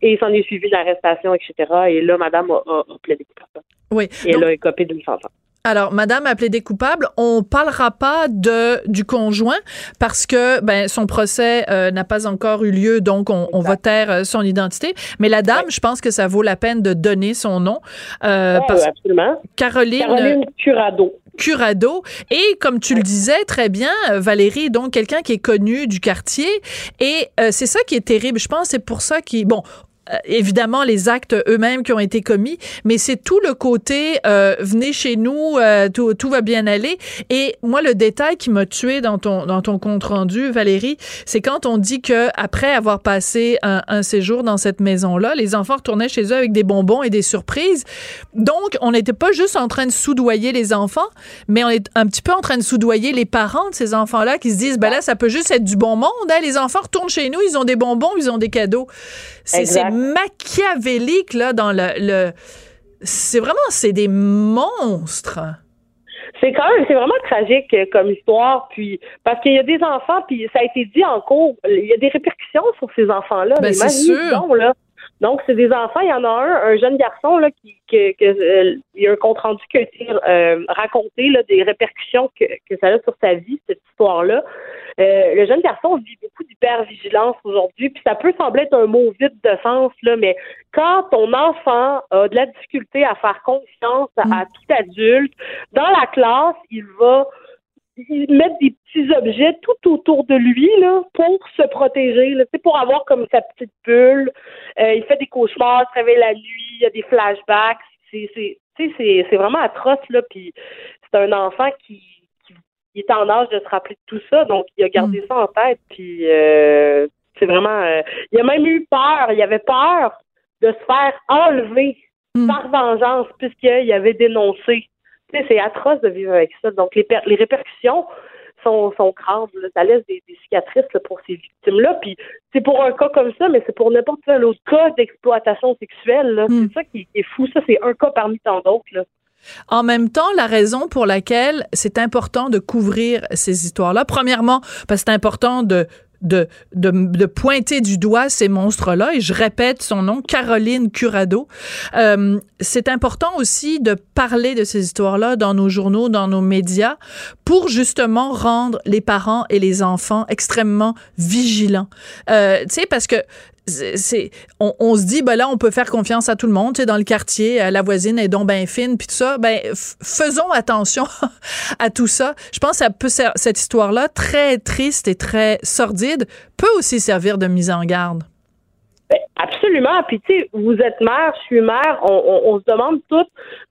Et il s'en est suivi l'arrestation, etc. Et là, madame a, a, a plaidé coupable. Oui. Et Donc, elle a écopé d'une sentence. Alors, Madame a plaidé coupable. On parlera pas de du conjoint parce que ben son procès euh, n'a pas encore eu lieu, donc on, on va taire euh, son identité. Mais la dame, je pense que ça vaut la peine de donner son nom euh, Ouais, parce ouais, absolument. Caroline, Caroline Curado. Curado. Et comme tu le disais très bien, euh, Valérie est donc quelqu'un qui est connu du quartier. Et euh, c'est ça qui est terrible. Je pense c'est pour ça qu'il... Bon, euh, évidemment les actes eux-mêmes qui ont été commis, mais c'est tout le côté euh, venez chez nous, euh, tout, tout va bien aller. Et moi, le détail qui m'a tué dans ton dans ton compte rendu, Valérie, c'est quand on dit que après avoir passé un, un séjour dans cette maison-là, les enfants retournaient chez eux avec des bonbons et des surprises. Donc, on n'était pas juste en train de soudoyer les enfants, mais on est un petit peu en train de soudoyer les parents de ces enfants-là qui se disent, ben là, ça peut juste être du bon monde. hein. Les enfants retournent chez nous, ils ont des bonbons, ils ont des cadeaux. C'est machiavélique, là, dans le... le- c'est vraiment, c'est des monstres. C'est quand même, c'est vraiment tragique euh, comme histoire, puis parce qu'il y a des enfants, puis ça a été dit en cours, il y a des répercussions sur ces enfants-là. Ben, c'est sûr. Là. Donc, c'est des enfants. Il y en a un, un jeune garçon là, qui, que, que euh, il y a un compte rendu qui a été euh, raconté là, des répercussions que, que ça a sur sa vie, cette histoire-là. Euh, le jeune garçon vit beaucoup d'hypervigilance aujourd'hui, puis ça peut sembler être un mot vide de sens, là, mais quand ton enfant a de la difficulté à faire confiance à, à mm. tout adulte, dans la classe, il va mettre des petits objets tout autour de lui là, pour se protéger. C'est pour avoir comme sa petite bulle. Euh, il fait des cauchemars, il se réveille la nuit, il y a des flashbacks. C'est, vraiment atroce, là. Puis c'est un enfant qui, qui, est en âge de se rappeler de tout ça, donc il a gardé mm. ça en tête. Puis euh, c'est vraiment. Euh, il a même eu peur. Il avait peur de se faire enlever mm. par vengeance puisqu'il avait dénoncé c'est atroce de vivre avec ça. Donc, les, les répercussions sont, sont graves. Ça laisse des, cicatrices pour ces victimes-là. Puis, c'est pour un cas comme ça, mais c'est pour n'importe quel autre cas d'exploitation sexuelle. Hmm. C'est ça qui, est fou. Ça, c'est un cas parmi tant d'autres. En même temps, la raison pour laquelle c'est important de couvrir ces histoires-là, premièrement, parce que c'est important de de, de, de, pointer du doigt ces monstres-là, et je répète son nom, Caroline Curado. Euh, c'est important aussi de parler de ces histoires-là dans nos journaux, dans nos médias, pour justement rendre les parents et les enfants extrêmement vigilants. Euh, tu sais, parce que on, se dit ben là on peut faire confiance à tout le monde tu sais dans le quartier euh, la voisine est donc bien fine puis tout ça ben faisons attention à tout ça je pense que cette histoire là très triste et très sordide peut aussi servir de mise en garde ben, absolument. Puis tu sais, vous êtes mère, je suis mère. On, se demande tous,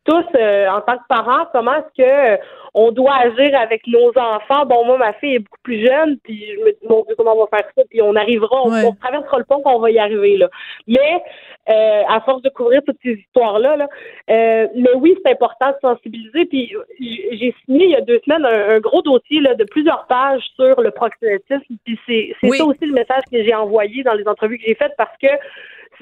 tous euh, en tant que parents, comment est-ce que on doit agir avec nos enfants. Bon, moi, ma fille est beaucoup plus jeune, puis je me dis, mon Dieu, comment on va faire ça? Puis on arrivera, on, traversera le pont qu'on va y arriver, là. Mais, euh, à force de couvrir toutes ces histoires-là, là, euh, mais oui, c'est important de sensibiliser. Puis j'ai signé il y a deux semaines un, gros dossier là, de plusieurs pages sur le proxénétisme. Puis c'est ça aussi le message que j'ai envoyé dans les entrevues que j'ai faites parce que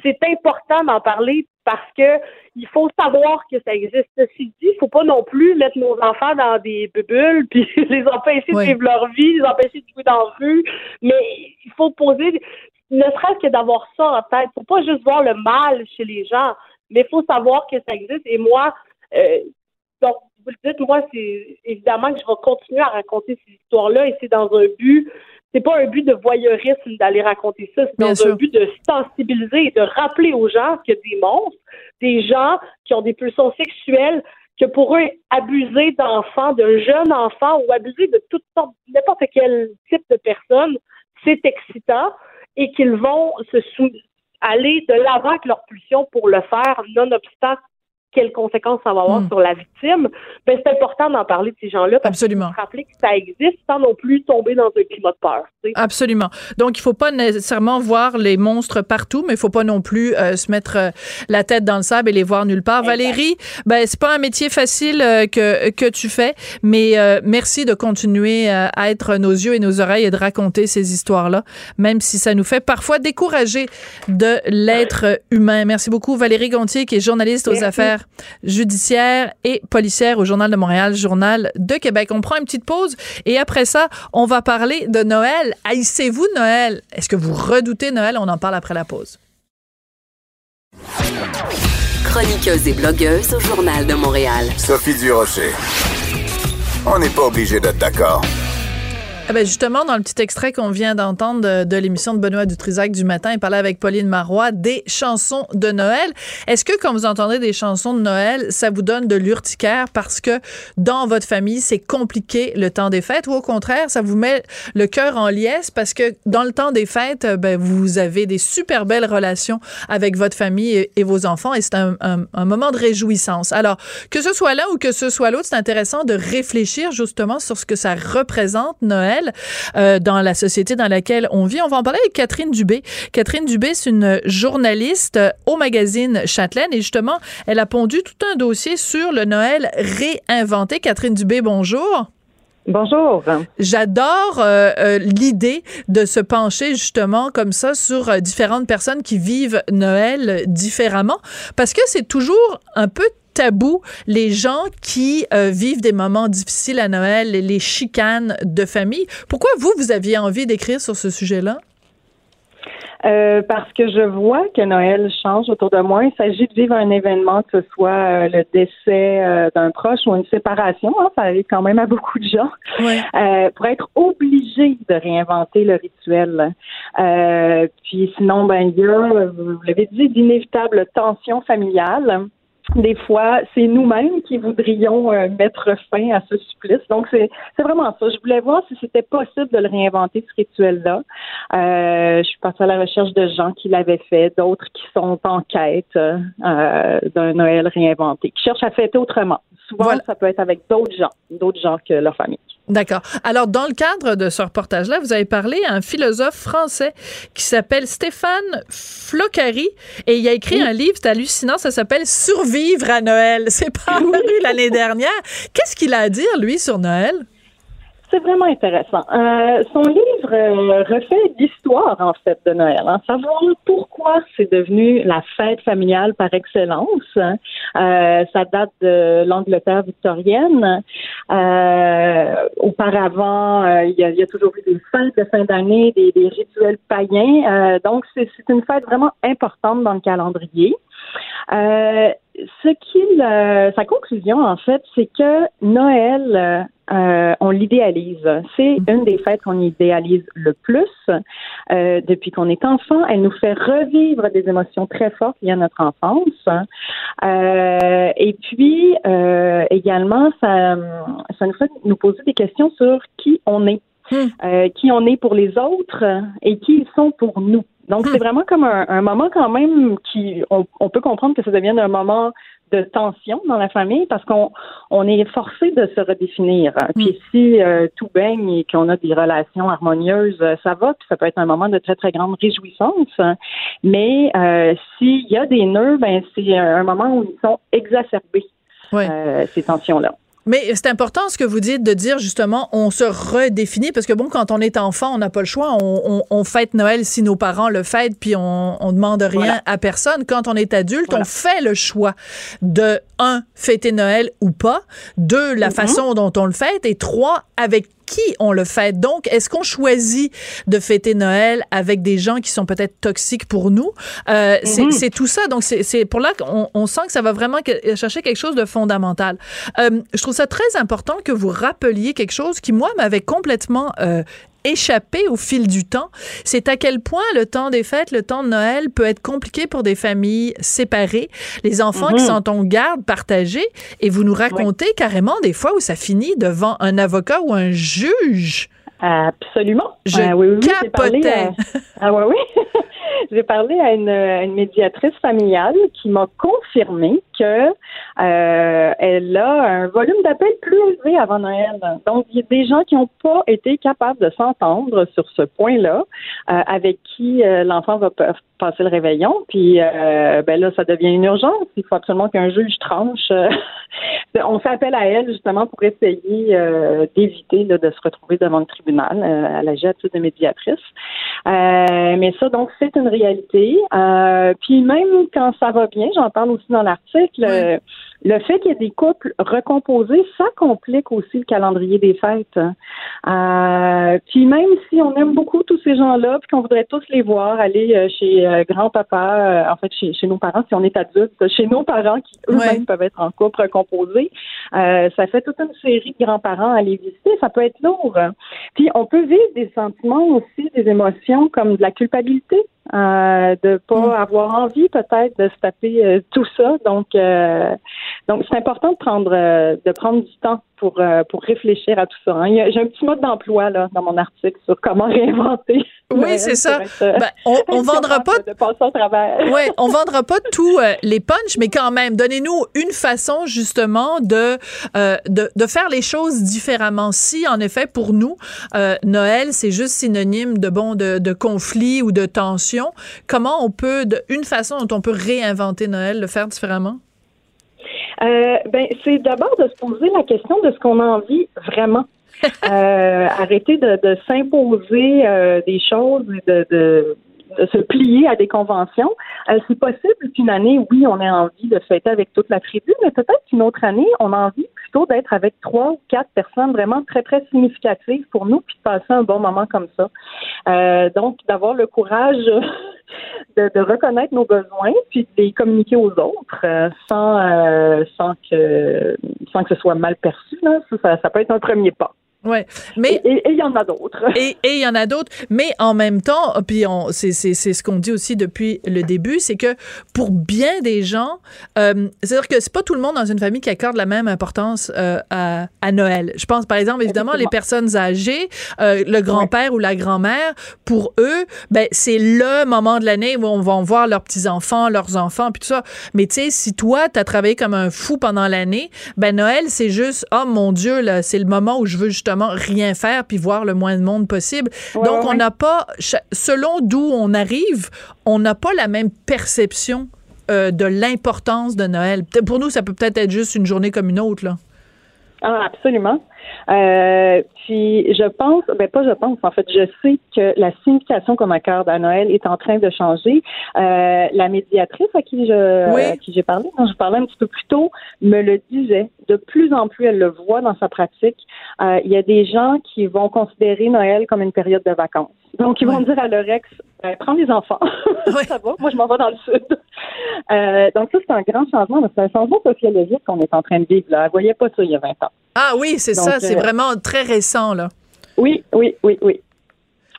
c'est important d'en parler parce que il faut savoir que ça existe. Ceci dit, il faut pas non plus mettre nos enfants dans des bulles puis les empêcher de vivre leur vie, les empêcher de jouer dans la rue. Mais il faut poser, ne serait-ce que d'avoir ça en tête. Faut pas juste voir le mal chez les gens, mais il faut savoir que ça existe. Et moi, euh, donc vous le dites, moi, c'est évidemment que je vais continuer à raconter ces histoires-là et c'est dans un but c'est pas un but de voyeurisme d'aller raconter ça, c'est dans un but de sensibiliser et de rappeler aux gens qu'il y a des monstres, des gens qui ont des pulsions sexuelles, que pour eux, abuser d'enfants, de jeunes enfants ou abuser de toutes sortes, n'importe quel type de personne, c'est excitant et qu'ils vont se sou aller de l'avant avec leur pulsion pour le faire, nonobstant quelles conséquences ça va avoir hmm. sur la victime, ben c'est important d'en parler de ces gens-là. Absolument. Pour rappeler que ça existe sans non plus tomber dans un climat de peur. Absolument. Donc, il faut pas nécessairement voir les monstres partout, mais il faut pas non plus euh, se mettre euh, la tête dans le sable et les voir nulle part. Valérie, ben c'est pas un métier facile euh, que que tu fais, mais merci de continuer à être nos yeux et nos oreilles et de raconter ces histoires-là, même si ça nous fait parfois décourager de l'être humain. Merci beaucoup, Valérie Gontier, qui est journaliste aux affaires judiciaire et policière au Journal de Montréal, Journal de Québec. On prend une petite pause et après ça, on va parler de Noël. Haïssez-vous Noël? Est-ce que vous redoutez Noël? On en parle après la pause. Chroniqueuse et blogueuse au Journal de Montréal. Sophie Durocher. On n'est pas obligé d'être d'accord. Ah ben justement, dans le petit extrait qu'on vient d'entendre de, l'émission de Benoît Dutrisac du matin, il parlait avec Pauline Marois des chansons de Noël. Est-ce que quand vous entendez des chansons de Noël, ça vous donne de l'urticaire parce que dans votre famille, c'est compliqué le temps des fêtes ou au contraire, ça vous met le cœur en liesse parce que dans le temps des fêtes, ben, vous avez des super belles relations avec votre famille et, vos enfants et c'est un, moment de réjouissance. Alors, que ce soit l'un ou que ce soit l'autre, c'est intéressant de réfléchir justement sur ce que ça représente Noël euh, dans la société dans laquelle on vit. On va en parler avec Catherine Dubé. Catherine Dubé, c'est une journaliste au magazine Châtelaine et justement, elle a pondu tout un dossier sur le Noël réinventé. Catherine Dubé, bonjour. Bonjour. J'adore euh, euh, l'idée de se pencher justement comme ça sur différentes personnes qui vivent Noël différemment parce que c'est toujours un peu tabou les gens qui euh, vivent des moments difficiles à Noël, les chicanes de famille. Pourquoi vous, vous aviez envie d'écrire sur ce sujet-là? Euh, parce que je vois que Noël change autour de moi. Il s'agit de vivre un événement, que ce soit euh, le décès euh, d'un proche ou une séparation. Hein, ça arrive quand même à beaucoup de gens. pour être obligé de réinventer le rituel. puis sinon, ben il y a, vous l'avez dit, d'inévitables tensions familiales des fois, c'est nous-mêmes qui voudrions euh, mettre fin à ce supplice. Donc, c'est, vraiment ça. Je voulais voir si c'était possible de le réinventer, ce rituel-là. Euh, je suis partie à la recherche de gens qui l'avaient fait, d'autres qui sont en quête euh, d'un Noël réinventé, qui cherchent à fêter autrement. Souvent, ça peut être avec d'autres gens, d'autres gens que leur famille. D'accord. Alors, dans le cadre de ce reportage-là, vous avez parlé à un philosophe français qui s'appelle Stéphane Flocari et il a écrit un livre, c'est hallucinant, ça s'appelle Survivre à Noël. C'est paru l'année dernière. Qu'est-ce qu'il a à dire, lui, sur Noël? C'est vraiment intéressant. Euh, son livre euh, refait l'histoire, en fait, de Noël. Hein. Savoir pourquoi c'est devenu la fête familiale par excellence. Hein. Euh, ça date de l'Angleterre victorienne. auparavant, il y, a, toujours eu des fêtes de fin d'année, des, des, rituels païens. donc, c'est une fête vraiment importante dans le calendrier. Ce qu'il, sa conclusion, en fait, c'est que Noël euh, on l'idéalise. C'est mhm. une des fêtes qu'on idéalise le plus. Euh, depuis qu'on est enfant, elle nous fait revivre des émotions très fortes liées à notre enfance. Euh, et puis, également, ça, ça nous fait nous poser des questions sur qui on est. Hmm. qui on est pour les autres et qui ils sont pour nous. Donc, hmm. c'est vraiment comme un, moment quand même qui, on, on, peut comprendre que ça devienne un moment de tension dans la famille parce qu'on on est forcé de se redéfinir. Puis mm. si euh, tout baigne et qu'on a des relations harmonieuses, euh, ça va, puis ça peut être un moment de très très grande réjouissance. Mais euh, s'il y a des nœuds, ben c'est un moment où ils sont exacerbés. ces tensions-là. Mais c'est important ce que vous dites de dire justement, on se redéfinit parce que bon, quand on est enfant, on n'a pas le choix. On, on, fête Noël si nos parents le fêtent, puis on, on demande rien à personne. Quand on est adulte, on fait le choix de un fêter Noël ou pas, deux la mm-hmm. façon dont on le fête, et trois avec qui on le fait? Donc, est-ce qu'on choisit de fêter Noël avec des gens qui sont peut-être toxiques pour nous? Euh. C'est tout ça. Donc, c'est pour là qu'on on sent que ça va vraiment chercher quelque chose de fondamental. Euh, je trouve ça très important que vous rappeliez quelque chose qui, moi, m'avait complètement euh, échappé au fil du temps, c'est à quel point le temps des fêtes, le temps de Noël peut être compliqué pour des familles séparées, les enfants qui mhm. sont en garde partagée, et vous nous racontez carrément des fois où ça finit devant un avocat ou un juge. Absolument. Je ah oui, oui, capotais. Ah oui, oui. J'ai parlé à une, une, médiatrice familiale qui m'a confirmé que euh, elle a un volume d'appels plus élevé avant Noël. Donc, il y a des gens qui n'ont pas été capables de s'entendre sur ce point-là, euh, avec qui euh, l'enfant va passer le réveillon. Puis, euh, ben là, ça devient une urgence. Il faut absolument qu'un juge tranche. on fait appel à elle justement pour essayer d'éviter de se retrouver devant le tribunal à la jet de médiatrice. mais ça, donc, c'est une réalité. puis même quand ça va bien, j'en parle aussi dans l'article. Le fait qu'il y ait des couples recomposés, ça complique aussi le calendrier des fêtes. Euh, puis même si on aime beaucoup tous ces gens-là, puis qu'on voudrait tous les voir aller euh, chez euh, grand-papa, en fait chez, nos parents, si on est adulte, chez nos parents qui eux-mêmes peuvent être en couple recomposé, ça fait toute une série de grands-parents à les visiter, ça peut être lourd. Puis on peut vivre des sentiments aussi, des émotions comme de la culpabilité. Euh, de pas mm. avoir envie peut-être de se taper tout ça. Donc, donc, c'est important de prendre euh, de prendre du temps pour, euh, pour réfléchir à tout ça. Hein. J'ai un petit mode d'emploi là dans mon article sur comment réinventer. Oui, c'est ça. Euh, ben, on, on vendra pas. De passer au travers. Oui, on vendra pas tous les punchs, mais quand même, donnez-nous une façon justement de, de, de faire les choses différemment. Si en effet pour nous Noël c'est juste synonyme de bon de, de conflit ou de tension, comment on peut de, une façon dont on peut réinventer Noël, le faire différemment? Euh, ben, c'est d'abord de se poser la question de ce qu'on a envie vraiment. euh, arrêter de, de s'imposer euh, des choses, de, de se plier à des conventions. Euh, c'est possible qu'une année, oui, on ait envie de fêter avec toute la tribu, mais peut-être qu'une autre année, on a envie plutôt d'être avec trois ou quatre personnes vraiment très, très significatives pour nous, puis de passer un bon moment comme ça. Euh, donc, d'avoir le courage de, reconnaître nos besoins, puis de les communiquer aux autres euh, sans, sans, que, sans que ce soit mal perçu. Ça, ça peut être un premier pas. Ouais, mais et il y en a d'autres. Et il y en a d'autres, mais en même temps, puis on, c'est, c'est, c'est ce qu'on dit aussi depuis le début, c'est que pour bien des gens, euh, c'est-à-dire que c'est pas tout le monde dans une famille qui accorde la même importance euh, à, à, Noël. Je pense par exemple évidemment les personnes âgées, euh, le grand-père ou la grand-mère, pour eux, ben c'est le moment de l'année où on va voir leurs petits enfants, leurs enfants, puis tout ça. Mais tu sais, si toi t'as travaillé comme un fou pendant l'année, ben Noël c'est juste, oh mon Dieu là, c'est le moment où je veux justement rien faire puis voir le moins de monde possible. Donc, on n'a pas, selon d'où on arrive, on n'a pas la même perception euh, de l'importance de Noël. Pour nous, ça peut peut-être être juste une journée comme une autre, là. Ah, absolument. Euh, puis je pense, ben pas je pense, en fait, je sais que la signification qu'on accorde à Noël est en train de changer. Euh, la médiatrice à qui je qui j'ai parlé, dont je parlais un petit peu plus tôt, me le disait. De plus en plus, elle le voit dans sa pratique. Euh, il y a des gens qui vont considérer Noël comme une période de vacances. Donc, ils vont dire à leur ex, ben, prends les enfants, ça va, moi je m'en vais dans le sud. Euh, donc ça, c'est un grand changement, c'est un changement sociologique qu'on est en train de vivre. Là. Elle voyait pas ça il y a 20 ans. Ah oui, c'est ça, c'est euh, vraiment très récent, là. Oui, oui, oui, oui.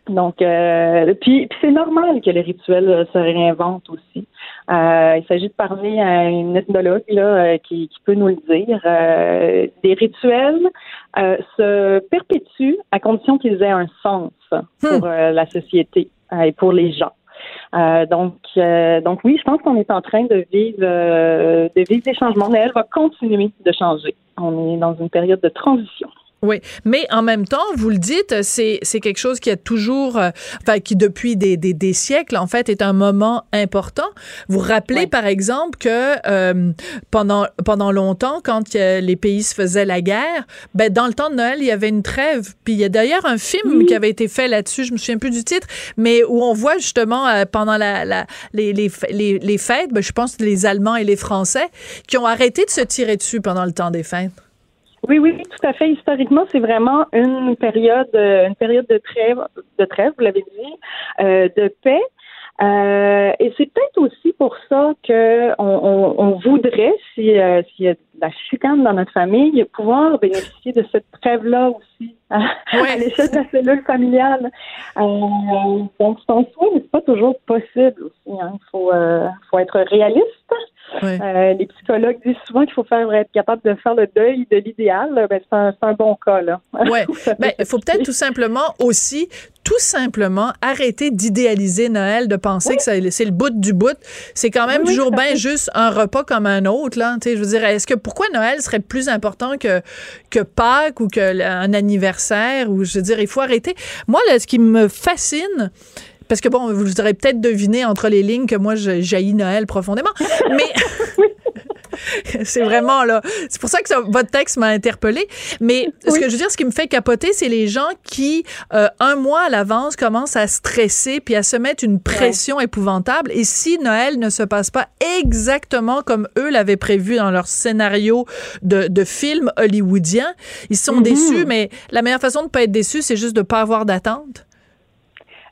Donc, euh, puis, c'est normal que les rituels se réinventent aussi. il s'agit de parler à une ethnologue là, qui, qui, peut nous le dire. des rituels se perpétuent à condition qu'ils aient un sens pour hmm. la société et pour les gens. Euh, donc, euh, donc oui, je pense qu'on est en train de vivre, euh, de vivre des changements. Mais elle va continuer de changer. On est dans une période de transition. Oui, mais en même temps, vous le dites, c'est, c'est quelque chose qui a toujours, euh, enfin, qui depuis des, des, des, siècles, en fait, est un moment important. Vous rappelez, par exemple, que euh, pendant, pendant longtemps, quand les pays se faisaient la guerre, ben, dans le temps de Noël, il y avait une trêve. Puis il y a d'ailleurs un film qui avait été fait là-dessus, je me souviens plus du titre, mais où on voit justement euh, pendant la, la les, les, les, fêtes, ben, je pense les Allemands et les Français, qui ont arrêté de se tirer dessus pendant le temps des fêtes. Oui, oui, tout à fait. Historiquement, c'est vraiment une période, euh, une période de trêve, de trêve, vous l'avez dit, euh, de paix. Euh, et c'est peut-être aussi pour ça que on, on, voudrait, si euh, s'il y a de la chicane dans notre famille, pouvoir bénéficier de cette trêve-là aussi à, l'échelle de la cellule familiale. Euh, donc, c'est en soi, mais c'est pas toujours possible aussi. Hein. Il faut, faut être réaliste. Euh, les psychologues disent souvent qu'il faut faire être capable de faire le deuil de l'idéal. Ben, c'est un, bon cas. Là. Ouais. ben, il faut peut-être tout simplement aussi tout simplement arrêter d'idéaliser Noël, de penser que c'est le bout du bout. C'est quand même toujours bien juste un repas comme un autre. Là. je veux dire, est-ce que pourquoi Noël serait plus important que, que Pâques ou qu'un anniversaire? Ou je veux dire, il faut arrêter. Moi, là, ce qui me fascine, parce que bon, vous aurez peut-être deviné entre les lignes que moi, je jaillis Noël profondément. Mais. c'est vraiment là. C'est pour ça que votre texte m'a interpellé. Mais ce que je veux dire, ce qui me fait capoter, c'est les gens qui, euh, un mois à l'avance, commencent à stresser puis à se mettre une pression épouvantable. Et si Noël ne se passe pas exactement comme eux l'avaient prévu dans leur scénario de, de film hollywoodien, ils sont mm-hmm. déçus. Mais la meilleure façon de pas être déçu, c'est juste de pas avoir d'attente.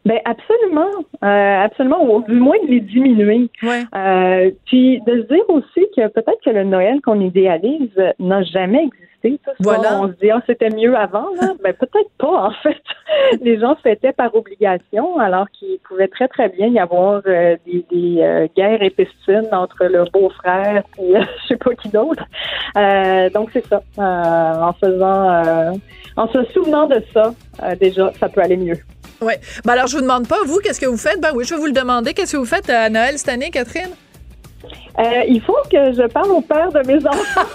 Ben absolument, euh, absolument, ou du moins de les diminuer. Ouais. Euh, puis de se dire aussi que peut-être que le Noël qu'on idéalise n'a jamais existé. Voilà. On se dit ah, c'était mieux avant, là. ben peut-être pas en fait. les gens fêtaient par obligation, alors qu'il pouvait très très bien y avoir euh, des, des euh, guerres épistines entre le beau-frère et je sais pas qui d'autre. donc c'est ça. en faisant, en se souvenant de ça, déjà ça peut aller mieux. Oui. Ben alors, je vous demande pas, vous, qu'est-ce que vous faites? Ben oui, je vais vous le demander. Qu'est-ce que vous faites à Noël cette année, Catherine? Euh, il faut que je parle au père de mes enfants.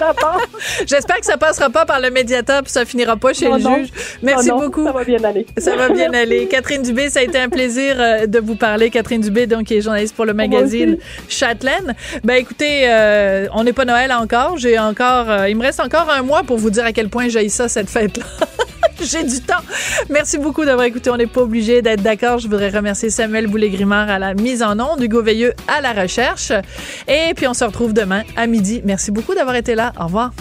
J'espère que ça passera pas par le médiateur puis ça finira pas chez le juge. Merci beaucoup. Ça va bien aller. Ça va bien aller. Catherine Dubé, ça a été un plaisir euh, de vous parler. Catherine Dubé, donc, qui est journaliste pour le magazine Châtelaine. Ben écoutez, euh, on n'est pas Noël encore. J'ai encore, il me reste encore un mois pour vous dire à quel point j'ai ça cette fête-là. J'ai du temps. Merci beaucoup d'avoir écouté. On n'est pas obligé d'être d'accord. Je voudrais remercier Samuel Boulay-Grimard à la mise en onde, Hugo Veilleux à la recherche. Et puis, on se retrouve demain à midi. Merci beaucoup d'avoir été là. Au revoir.